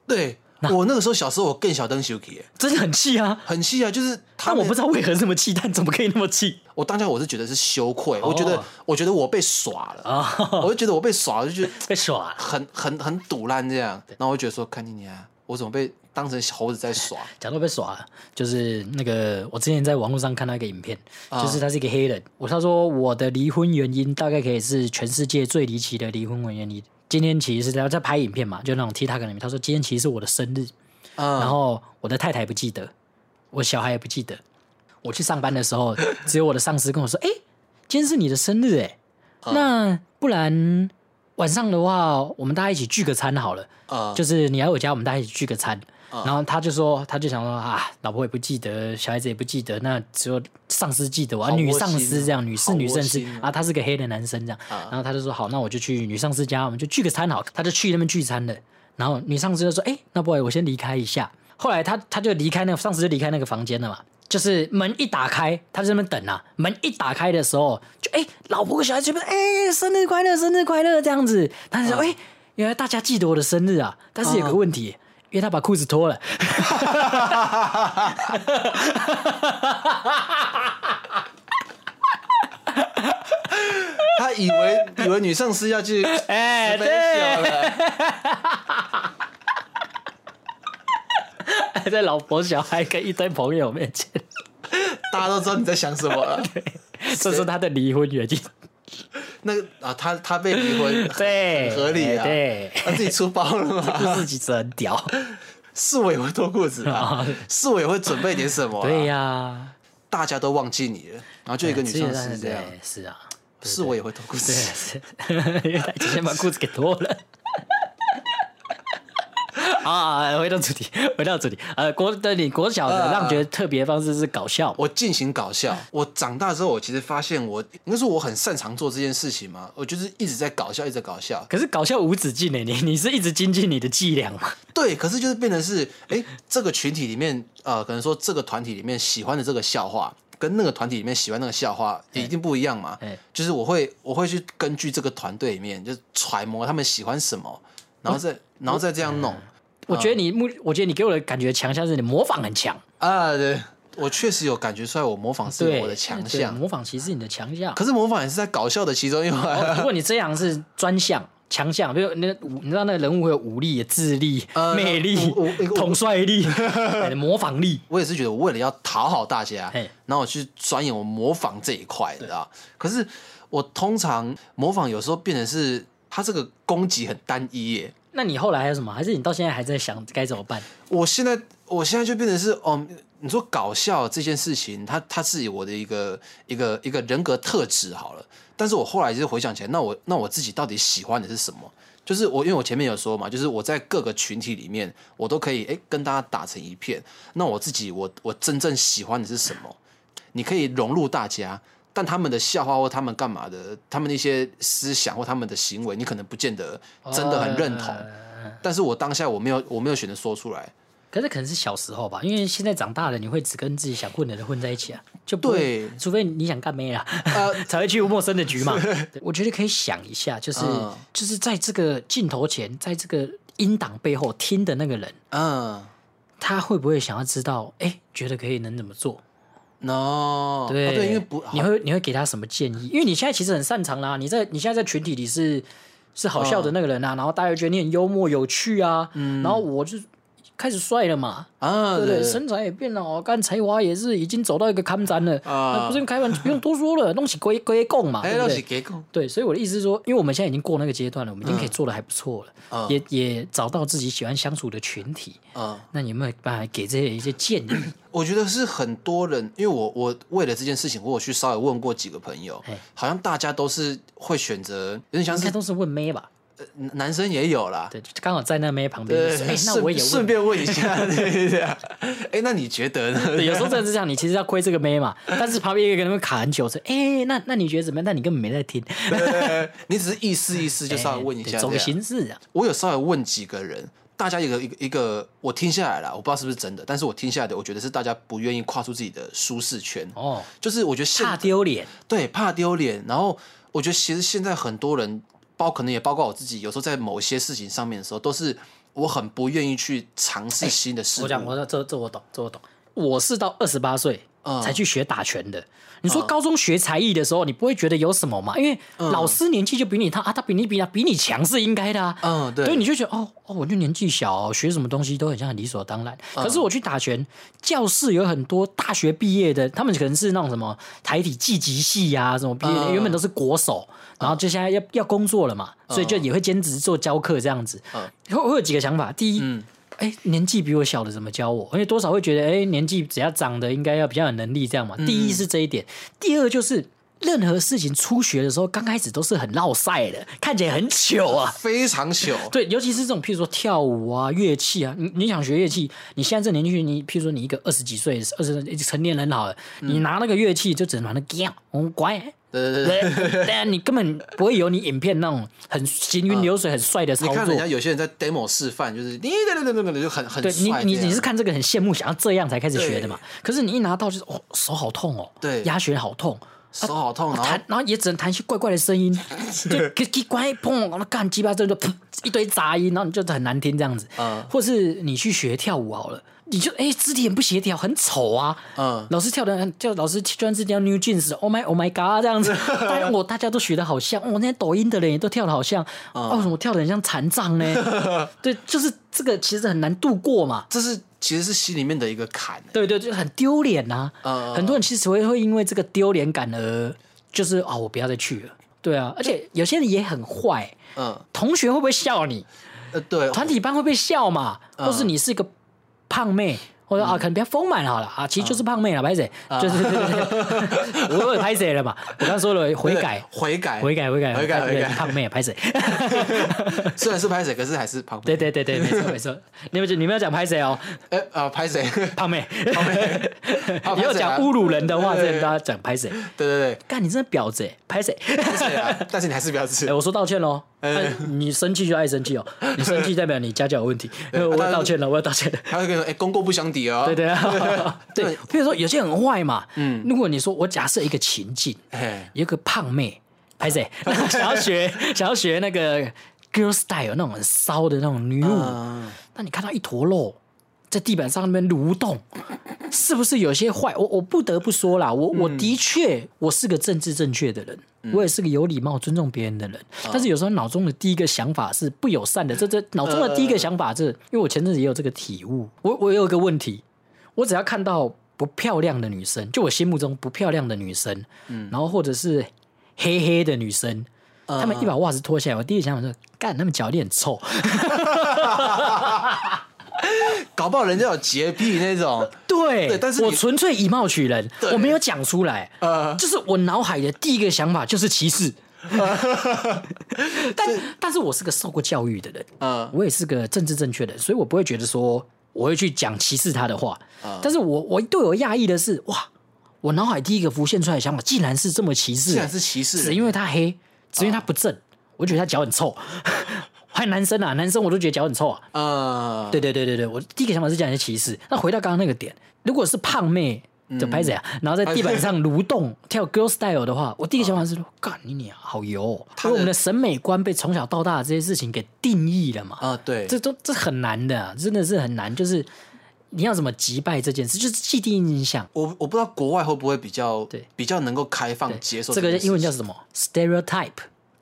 对，我那个时候小时候我更小灯羞气，真的很气啊。很气啊，就是他但我不知道为何这么气，但怎么可以那么气？我当下我是觉得是羞愧，我觉得我觉得我被耍了，哦我就觉得我被耍了，就觉得 被耍了。很很很堵烂这样，然后我就觉得说，看你你啊，我怎么被当成猴子在耍？讲到被耍了，就是那个我之前在网络上看到一个影片，就是他是一个黑人，我他说我的离婚原因大概可以是全世界最离奇的离婚原因。今天其实是在在拍影片嘛，就那种 TikTok 里面，他说今天其实是我的生日，嗯，然后我的太太不记得，我小孩也不记得。我去上班的时候，只有我的上司跟我说：“哎、今天是你的生日，哎，那不然晚上的话，我们大家一起聚个餐好了。嗯，就是你来我家，我们大家一起聚个餐。然后他就说，他就想说啊，老婆也不记得，小孩子也不记得，那只有上司记得我，啊女上司这样，女士女上司心啊啊，他是个黑的男生这样。然后他就说好，那我就去女上司家，我们就聚个餐好。他就去那边聚餐了。然后女上司就说，哎，那不然我先离开一下。后来他他就离开那个上司就离开那个房间了嘛。就是门一打开，他在那边等啊。门一打开的时候，就哎，老婆和小孩这边哎，生日快乐，生日快乐这样子。他就说，哎、原来大家记得我的生日啊，但是有个问题，因为他把裤子脱了。他以为以为女上司要去哎对，了，在老婆、小孩跟一堆朋友面前，大家都知道你在想什么了。这是他的离婚原因。那个啊，他他被离婚，对，合理啊。对，他自己出包了故嘛？事其实很屌。是我也会脱裤子啊，是我也会准备点什么、啊。对呀，大家都忘记你了，然后就一个女生是这样，是啊，是我也会脱裤对子。是，因为他今天把裤子给脱了。啊，回到主题，回到主题。呃，国对你国小的呃让觉得特别的方式是搞笑，我进行搞笑。我长大之后，我其实发现我应该说我很擅长做这件事情嘛，我就是一直在搞笑，一直在搞笑。可是搞笑无止境诶，你你是一直精进你的伎俩嘛？对，可是就是变成是，哎，这个群体里面，呃，可能说这个团体里面喜欢的这个笑话，跟那个团体里面喜欢那个笑话也一定不一样嘛。哎就是我会我会去根据这个团队里面，就是揣摩他们喜欢什么，然后再然后再这样弄。我觉得你目，我觉得你给我的感觉强项是你模仿很强，啊，对，我确实有感觉出来，我模仿是对，我的强对项。模仿其实是你的强项。可是模仿也是在搞笑的其中一环。哦如果你这样是专项。强项，比如那个武，你知道那个人物会有武力、智力、呃魅力统帅力、哎模仿力。我也是觉得，我为了要讨好大家嘿，然后我去钻研我模仿这一块，你知道？可是我通常模仿有时候变成是，它这个攻击很单一耶。那你后来还有什么？还是你到现在还在想该怎么办？我现在我现在就变成是，哦，你说搞笑这件事情，它它是我的一个一个一个人格特质好了。但是我后来就是回想起来，那我那我自己到底喜欢的是什么？就是我，因为我前面有说嘛，就是我在各个群体里面，我都可以哎跟大家打成一片。那我自己，我我真正喜欢的是什么？你可以融入大家，但他们的笑话或他们干嘛的，他们的一些思想或他们的行为，你可能不见得真的很认同。呃但是我当下我没有我没有选择说出来。可是可能是小时候吧，因为现在长大了，你会只跟自己想混的人混在一起啊，就不会对除非你想干妹啦，呃 才会去陌生的局嘛。我觉得可以想一下，就是、嗯就是在这个镜头前，在这个音档背后听的那个人，嗯他会不会想要知道？哎，觉得可以能怎么做？，no，对、哦对，因为不你会你会给他什么建议？因为你现在其实很擅长啦，你在你现在在群体里是是好笑的那个人啊，然后大家觉得你很幽默有趣啊，嗯然后我就开始帅了嘛，啊，对不对？对身材也变了哦，干才华也是已经走到一个看展了啊那不是开玩笑，不用多说了，弄起归归供嘛，对不对？对，所以我的意思是说，因为我们现在已经过那个阶段了，我们已经可以做的还不错了，嗯也也找到自己喜欢相处的群体。嗯，那你有没有办法给这些一些建议？我觉得是很多人，因为我我为了这件事情，我有去稍微问过几个朋友，好像大家都是会选择，有点像是应该都是问妹吧？男生也有啦。对，就刚好在那妹旁边，哎，那我也问。顺顺便问一下，对对对。哎，那你觉得呢？对，有时候真的是这样，你其实要亏这个妹嘛，但是旁边一个人会卡很久，说，哎，那那你觉得怎么样？那你根本没在听，对你只是意思意思，就稍微问一下走个。形式啊。我有稍微问几个人，大家一个一个一个，我听下来了，我不知道是不是真的，但是我听下来的，我觉得是大家不愿意跨出自己的舒适圈。哦，就是我觉得怕丢脸，对怕丢脸，然后我觉得其实现在很多人，包可能也包括我自己，有时候在某些事情上面的时候，都是我很不愿意去尝试新的事物。我讲，我说这这我懂，这我懂。我是到二十八岁嗯才去学打拳的。你说高中学才艺的时候，你不会觉得有什么嘛？因为老师年纪就比你大啊，他比你比他比你强是应该的啊。嗯，对，所以，你就觉得哦哦，我就年纪小、哦，学什么东西都很像很理所当然。嗯可是我去打拳，教室有很多大学毕业的，他们可能是那种什么台体技击系呀、什么毕业的，嗯原本都是国手，然后就现在要要工作了嘛，所以就也会兼职做教课这样子。嗯会会有几个想法，第一。嗯哎，年纪比我小的怎么教我？因为多少会觉得，哎，年纪只要长得应该要比较有能力这样嘛。嗯第一是这一点，第二就是任何事情初学的时候，刚开始都是很绕赛的，看起来很糗啊。非常糗。对，尤其是这种，譬如说跳舞啊、乐器啊，你你想学乐器，你现在这年纪，你譬如说你一个二十几岁、二十成年人好了，你拿那个乐器就只能把那干，哦乖，对对对，对，但你根本不会有你影片那种很行云流水、很帅的操作。你看人。家有些人在 demo 示范，就是你对对对对对，就很很对你你你是看这个很羡慕，想要这样才开始学的嘛？可是你一拿到就是哦，手好痛哦，对。压弦好痛，手好痛，然后弹然后也只能弹一些怪怪的声音，就给给乖砰，然后干鸡巴这就一堆杂音，然后你就很难听这样子。嗯或是你去学跳舞好了，你就哎肢体很不协调，很丑啊。嗯老师跳的叫老师专是跳 New Jeans，Oh my Oh my God 这样子，但我大家都学的好像，我、哦、那些抖音的人也都跳的好像，嗯哦，为什么跳的很像残障呢？对，就是这个其实很难度过嘛。这是其实是心里面的一个坎。对对，就很丢脸呐。嗯很多人其实会会因为这个丢脸感而就是啊、我不要再去了。对啊，而且有些人也很坏，嗯同学会不会笑你？呃对，团体班会不会笑嘛？或是你是一个胖妹，或者啊，可能比较丰满好了啊，其实就是胖妹了，拍谁？就是对对对，我有拍谁了嘛？我刚说了悔改，悔改，悔改，悔改，悔改，悔改，胖妹拍谁？虽然是拍谁，可是还是胖妹。对对对对，没错没错。你们你们要讲拍谁哦？呃啊，拍谁？胖妹，胖妹。你要讲侮辱人的话，真的大家讲拍谁？对对对，干你真的婊子，拍谁？拍谁啊？但是你还是婊子。哎，我说道歉喽。你生气就爱生气哦，你生气代表你家教有问题。我要道歉了，我要道歉了。他会跟你说：“哎，功过不相抵哦。”对对啊，对。比如说有些很坏嘛，嗯，如果你说我假设一个情境，有一个胖妹，拍谁？想要学想要学那个 girl style 那种很骚的那种女舞，那你看到一坨肉。在地板上那边蠕动，是不是有些坏？我我不得不说啦，我我的确我是个政治正确的人，我也是个有礼貌、尊重别人的人。但是有时候脑中的第一个想法是不友善的，这这脑中的第一个想法是，因为我前阵子也有这个体悟。我我有一个问题，我只要看到不漂亮的女生，就我心目中不漂亮的女生，嗯，然后或者是黑黑的女生，他们一把袜子脱下来，我第一个想法是，干，他们脚很臭。搞不好人家有洁癖那种，对，但是我纯粹以貌取人，我没有讲出来，呃，就是我脑海的第一个想法就是歧视，但但是我是个受过教育的人，嗯，我也是个政治正确的，所以我不会觉得说我会去讲歧视他的话，但是我我对我讶异的是，哇，我脑海第一个浮现出来的想法竟然是这么歧视，竟然是歧视，只因为他黑，只因为他不正，我觉得他脚很臭。还有男生啊，男生我都觉得脚很臭啊。啊，对对对对对，我第一个想法是讲一些歧视。那回到刚刚那个点，如果是胖妹就拍谁啊？然后在地板上蠕动跳 girl style 的话，我第一个想法是说，干你娘，好油！因为我们的审美观被从小到大这些事情给定义了嘛。啊，对，这都这很难的，真的是很难。就是你要怎么击败这件事，就是既定印象。我我不知道国外会不会比较对比较能够开放接受这个英文叫什么？stereotype，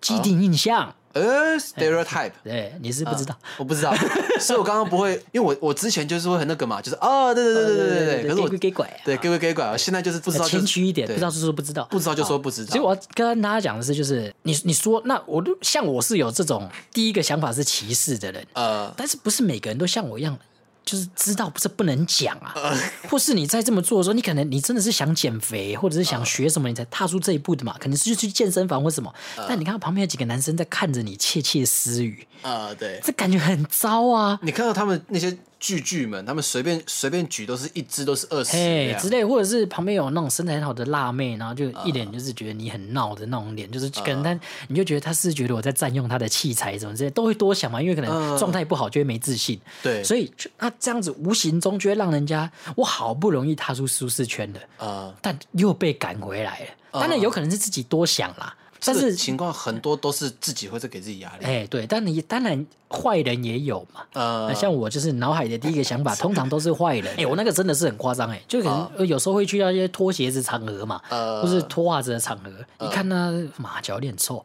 既定印象。呃，stereotype，对，你是不知道，我不知道，所以我刚刚不会，因为我我之前就是会很那个嘛，就是啊，对对对对对对对，可是我给拐，对给给拐，现在就是不知道，谦虚一点，不知道就说不知道，不知道就说不知道。所以我要跟大家讲的是，就是你你说那我都像我是有这种第一个想法是歧视的人，呃，但是不是每个人都像我一样。就是知道不是不能讲啊，或是你在这么做的时候，你可能你真的是想减肥，或者是想学什么，你才踏出这一步的嘛？可能是去健身房或什么。但你看到旁边有几个男生在看着你窃窃私语啊，对，这感觉很糟啊！你看到他们那些。巨巨们，他们随便随便举都是一只都是二十之类，或者是旁边有那种身材很好的辣妹，然后就一脸就是觉得你很闹的那种脸，就是可能他你就觉得他是觉得我在占用他的器材什么之类，都会多想嘛，因为可能状态不好就会没自信，对，所以就那这样子无形中就会让人家我好不容易踏出舒适圈的啊，但又被赶回来了。当然有可能是自己多想啦。但是情况很多都是自己会在给自己压力。哎，对，但你当然坏人也有嘛。呃，像我就是脑海的第一个想法，通常都是坏人。哎，我那个真的是很夸张哎，就可能有时候会去到一些脱鞋子场合嘛，或是脱袜子的场合，一看他马脚有点臭，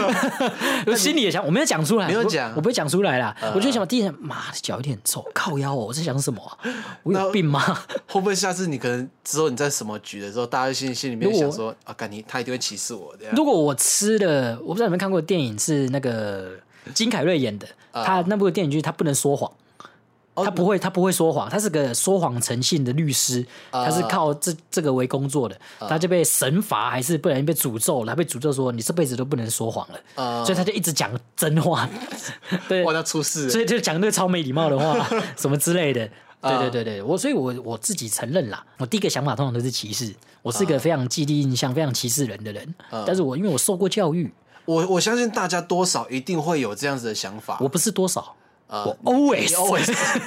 我心里也想，我没有讲出来，没有讲，我不会讲出来啦。我就想，第一想，妈脚有点臭，靠腰哦，我在想什么？我有病吗？会不会下次你可能之后你在什么局的时候，大家心心里面想说啊，干你他一定会歧视我这样。如果我吃的，我不知道有没有看过电影，是那个金凯瑞演的。他那部电影剧，他不能说谎，他不会，他不会说谎，他是个说谎成性的律师，他是靠这这个为工作的。他就被神罚，还是不然被诅咒了，被诅咒说你这辈子都不能说谎了。所以他就一直讲真话，对，哇，他出事，所以就讲那个超没礼貌的话，什么之类的。对对对对，我所以，我我自己承认啦，我第一个想法通常都是歧视，我是一个非常记忆印象非常歧视人的人，但是我因为我受过教育，我我相信大家多少一定会有这样子的想法，我不是多少。我 always，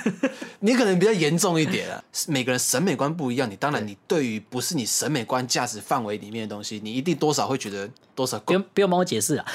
你可能比较严重一点啊。每个人审美观不一样，你当然你对于不是你审美观价值范围里面的东西，你一定多少会觉得多少。不用不用帮我解释啊，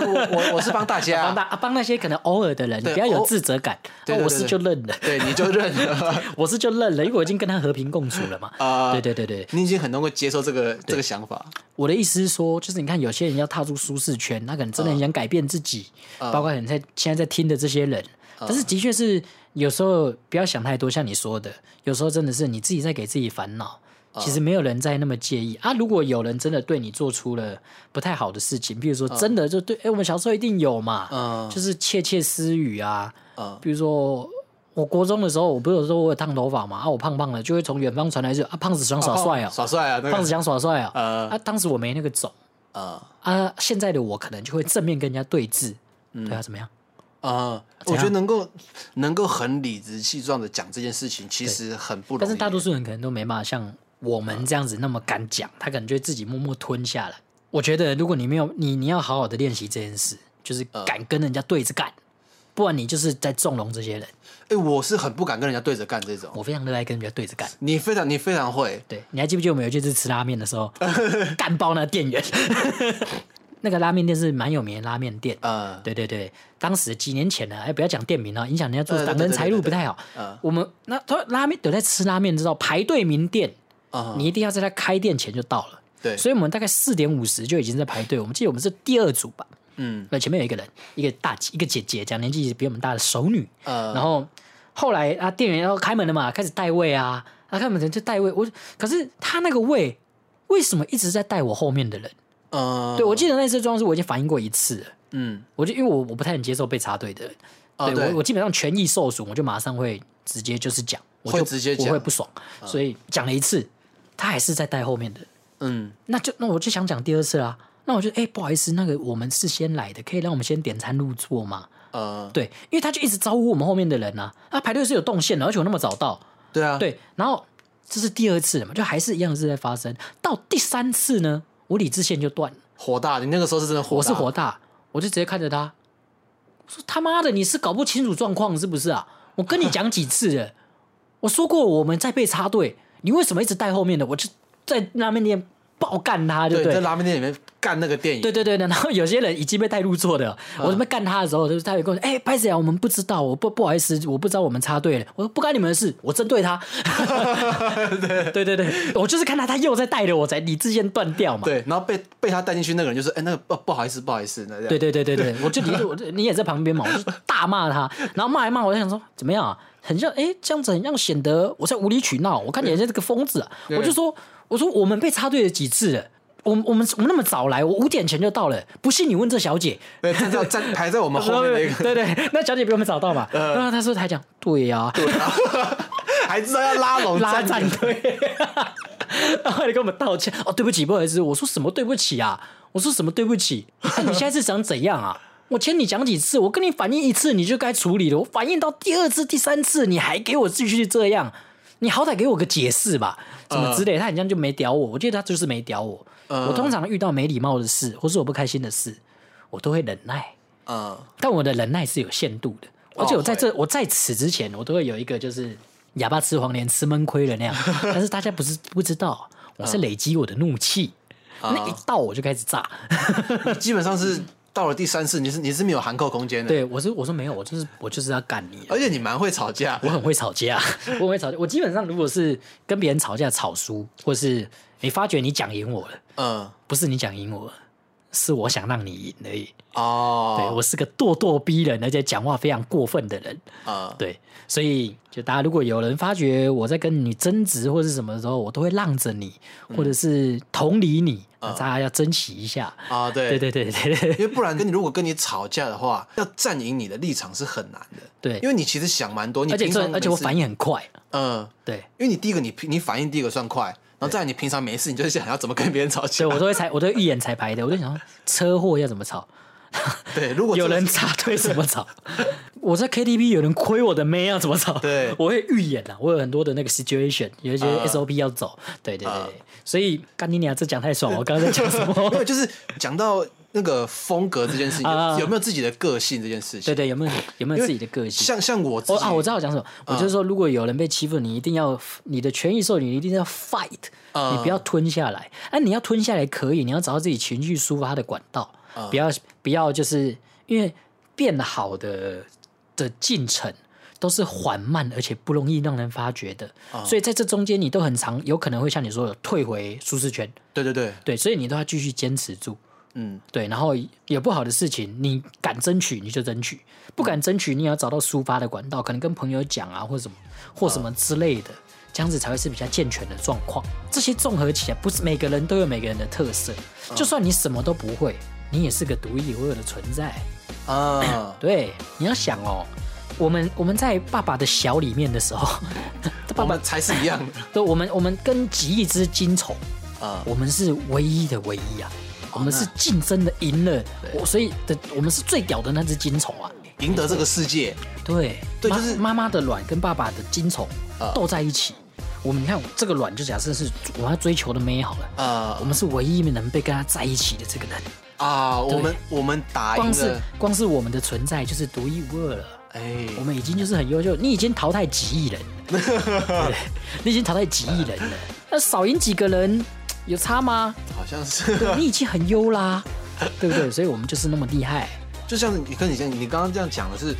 我我我是帮大家，帮大帮那些可能偶尔的人，你不要有自责感。对，我是就认了，对，你就认了，我是就认了，因为我已经跟他和平共处了嘛。啊，对对对对，你已经很能够接受这个这个想法。我的意思是说，就是你看有些人要踏出舒适圈，他可能真的很想改变自己，包括你在现在在听的这些人。但是的确是有时候不要想太多，像你说的，有时候真的是你自己在给自己烦恼。其实没有人在那么介意啊。如果有人真的对你做出了不太好的事情，比如说真的就对，哎，我们小时候一定有嘛，就是窃窃私语啊。比如说我国中的时候，我不是有说我有烫头发嘛？啊，我胖胖的，就会从远方传来一句啊，胖子想耍帅哦，耍帅啊，胖子想耍帅啊。呃啊，当时我没那个种呃啊，现在的我可能就会正面跟人家对峙，对啊，怎么样？啊，我觉得能够能够很理直气壮的讲这件事情，其实很不容易。但是大多数人可能都没办法像我们这样子那么敢讲，他可能就会自己默默吞下来。我觉得如果你没有你，你要好好的练习这件事，就是敢跟人家对着干，不然你就是在纵容这些人。哎、我是很不敢跟人家对着干这种。我非常热爱跟人家对着干。你非常你非常会，对，你还记不记得我们有一次吃拉面的时候，干爆那店员？那个拉面店是蛮有名的拉面店。嗯，对对对，当时几年前呢，哎，不要讲店名了，影响人家做呃对挡人财路不太好。嗯我们那他拉面有在吃拉面，知道排队名店，啊、你一定要在他开店前就到了。对，所以我们大概四点五十就已经在排队。我们记得我们是第二组吧，嗯那前面有一个人，一个大姐，一个姐姐，讲年纪比我们大的熟女。呃，然后后来啊，店员要开门了嘛，开始带位啊，啊，开门前就带位。我可是他那个位为什么一直在带我后面的人？呃，对我记得那次状况是我已经反映过一次了。嗯，我就因为我我不太能接受被插队的人，哦对我我基本上权益受损，我就马上会直接就是讲，我就直接我会不爽，所以讲了一次，他还是在带后面的，嗯，那就那我就想讲第二次啦。那我就哎、不好意思，那个我们是先来的，可以让我们先点餐入座吗？呃，对，因为他就一直招呼我们后面的人啊，啊排队是有动线的，而且我那么早到，对啊，，对，然后这是第二次了嘛，就还是一样是在发生。到第三次呢，我理智线就断了，火大，你那个时候是真的火大，我是火大，我就直接看着他，我说他妈的，你是搞不清楚状况是不是啊？我跟你讲几次了，我说过我们在被插队，你为什么一直带后面的？我就在拉面店爆干他，对，不对在？拉面店里面干那个电影，对对对对，然后有些人已经被带入座的，嗯我准备干他的时候，就是他有跟我说：“哎，拍谁啊？我们不知道，我不不好意思，我不知道我们插队了。”我说：“不干你们的事，我针对他。”对对对，我就是看到他又在带着我，才理智线断掉嘛。对，然后被被他带进去那个人就是，哎、那个不不好意思，不好意思，那对对对对对，我就理我你也在旁边嘛，我就大骂他，然后骂一骂，我就想说怎么样啊？很像哎，这样子很像显得我在无理取闹，我看起来像这个疯子啊！我就说我说我们被插队了几次了。我们我们我们那么早来，我五点前就到了。不信你问这小姐，对，站在站排在我们后面那个，对对，那小姐比我们早到嘛。然后她说她讲对呀、还知道要拉拢拉战队，然后你跟我们道歉哦，对不起，不好意思，我说什么对不起啊？我说什么对不起？那、你现在是想怎样啊？我欠你讲几次，我跟你反映一次你就该处理了，我反映到第二次、第三次，你还给我继续这样，你好歹给我个解释吧，什么之类。他好像就没屌我，我觉得他就是没屌我。嗯我通常遇到没礼貌的事，或是我不开心的事，我都会忍耐。嗯，但我的忍耐是有限度的，而且我在会这、我在此之前，我都会有一个就是哑巴吃黄连吃闷亏的那样。但是大家不是不知道，我是累积我的怒气，那一到我就开始炸。基本上是到了第三次，你是你是没有含扣空间的，，对我是我说没有，我就是我就是要干你。而且你蛮会吵架我，很会吵架，我很会吵架。我基本上如果是跟别人吵架吵输，或是你发觉你讲赢我了，嗯，不是你讲赢我，是我想让你赢而已。哦，对我是个咄咄逼人，而且讲话非常过分的人。啊，对，所以就大家如果有人发觉我在跟你争执或是什么的时候，我都会让着你，或者是同理你，那大家要珍惜一下。啊，对。对对对对对。因为不然跟你如果跟你吵架的话，要占赢你的立场是很难的，对，因为你其实想蛮多，你而且而且我反应，很快，嗯，对，因为你第一个你你反应第一个算快，然后再来你平常没事，你就是想要怎么跟别人吵架所以，我都会彩，我都会预演彩排的，我就想说车祸要怎么吵，对，如果 这有人插队怎么吵，我在 KTV 有人亏我的妹要怎么吵，对？我会预演啊，我有很多的那个 situation，有一些啊。SOP 要走，对对对所以干你俩这讲太爽了，我刚刚在讲什么？没有，就是讲到那个风格这件事情，啊有有没有自己的个性这件事情？对对，有没有有没有自己的个性？像像我我啊，我知道我讲什么。我就是说，如果有人被欺负，你一定要你的权益受，你一定要 fight，、嗯你不要吞下来。啊，你要吞下来可以，你要找到自己情绪抒发的管道，不要不要就是因为变好的的进程。都是缓慢而且不容易让人发觉的，所以在这中间你都很长，有可能会像你说的退回舒适圈，对对对，对，所以你都要继续坚持住。嗯，对，然后有不好的事情，你敢争取你就争取，不敢争取你也要找到抒发的管道，可能跟朋友讲啊，或什么或什么之类的，这样子才会是比较健全的状况。这些综合起来，不是每个人都有每个人的特色，就算你什么都不会，你也是个独一无二的存在。啊，对，你要想哦，我们我们在爸爸的小里面的时候，爸爸才是一样的。对，我们我们跟几亿只金虫，啊。我们是唯一的唯一啊，我们是竞争的赢了，我所以的我们是最屌的那只金虫啊。赢得这个世界，对，对就是妈妈的卵跟爸爸的精虫啊斗在一起。我们你看这个卵，就假设是我们要追求的妹好了，呃我们是唯一能被跟他在一起的这个人。啊，我们我们打赢光是，光是我们的存在就是独一无二了。哎，我们已经就是很优秀，你已经淘汰几亿人了，对，你已经淘汰几亿人了，那少赢几个人有差吗？好像是，对，你已经很优啦，对不对？所以我们就是那么厉害。就像你跟你讲，你刚刚这样讲的是。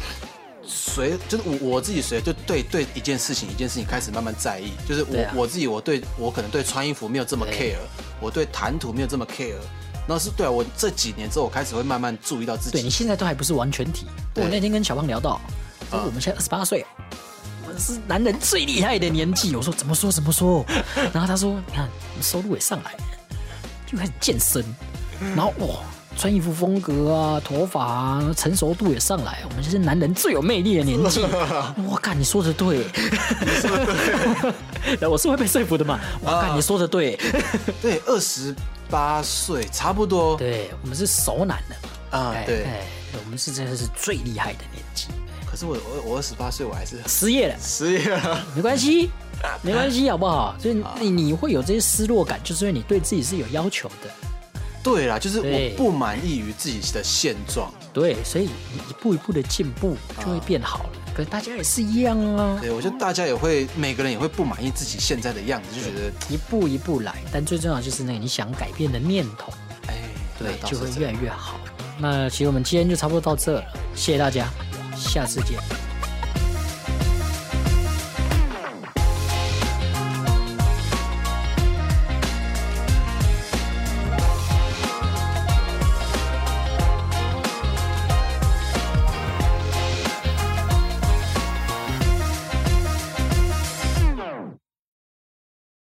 随就是我我自己随就对对一件事情一件事情开始慢慢在意，就是我、啊我自己我对我可能对穿衣服没有这么 care，我对谈吐没有这么 care，然后是对啊，我这几年之后我开始会慢慢注意到自己，对你现在都还不是完全体。对我那天跟小胖聊到，我们现在二十八岁，是男人最厉害的年纪。我说怎么说怎么说？然后他说，你看收入也上来了，就开始健身，然后哇。穿衣服风格啊，头发啊，成熟度也上来，我们就是男人最有魅力的年纪。我看你说的对，对，我是会被说服的嘛。我看啊你说的对，对二十八岁差不多对我们是熟男的啊对，哎，我们是真的是最厉害的年纪。可是我我我二十八岁我还是失业了，失业了，没关系，没关系，好不好？所以你你会有这些失落感，就是因为你对自己是有要求的。对啦，就是我不满意于自己的现状，对，所以你一步一步的进步就会变好了。可是大家也是一样啊，对我觉得大家也会每个人也会不满意自己现在的样子，就觉得一步一步来。但最重要就是那个你想改变的念头，哎，对就会越来越好。那其实我们今天就差不多到这了，谢谢大家，下次见。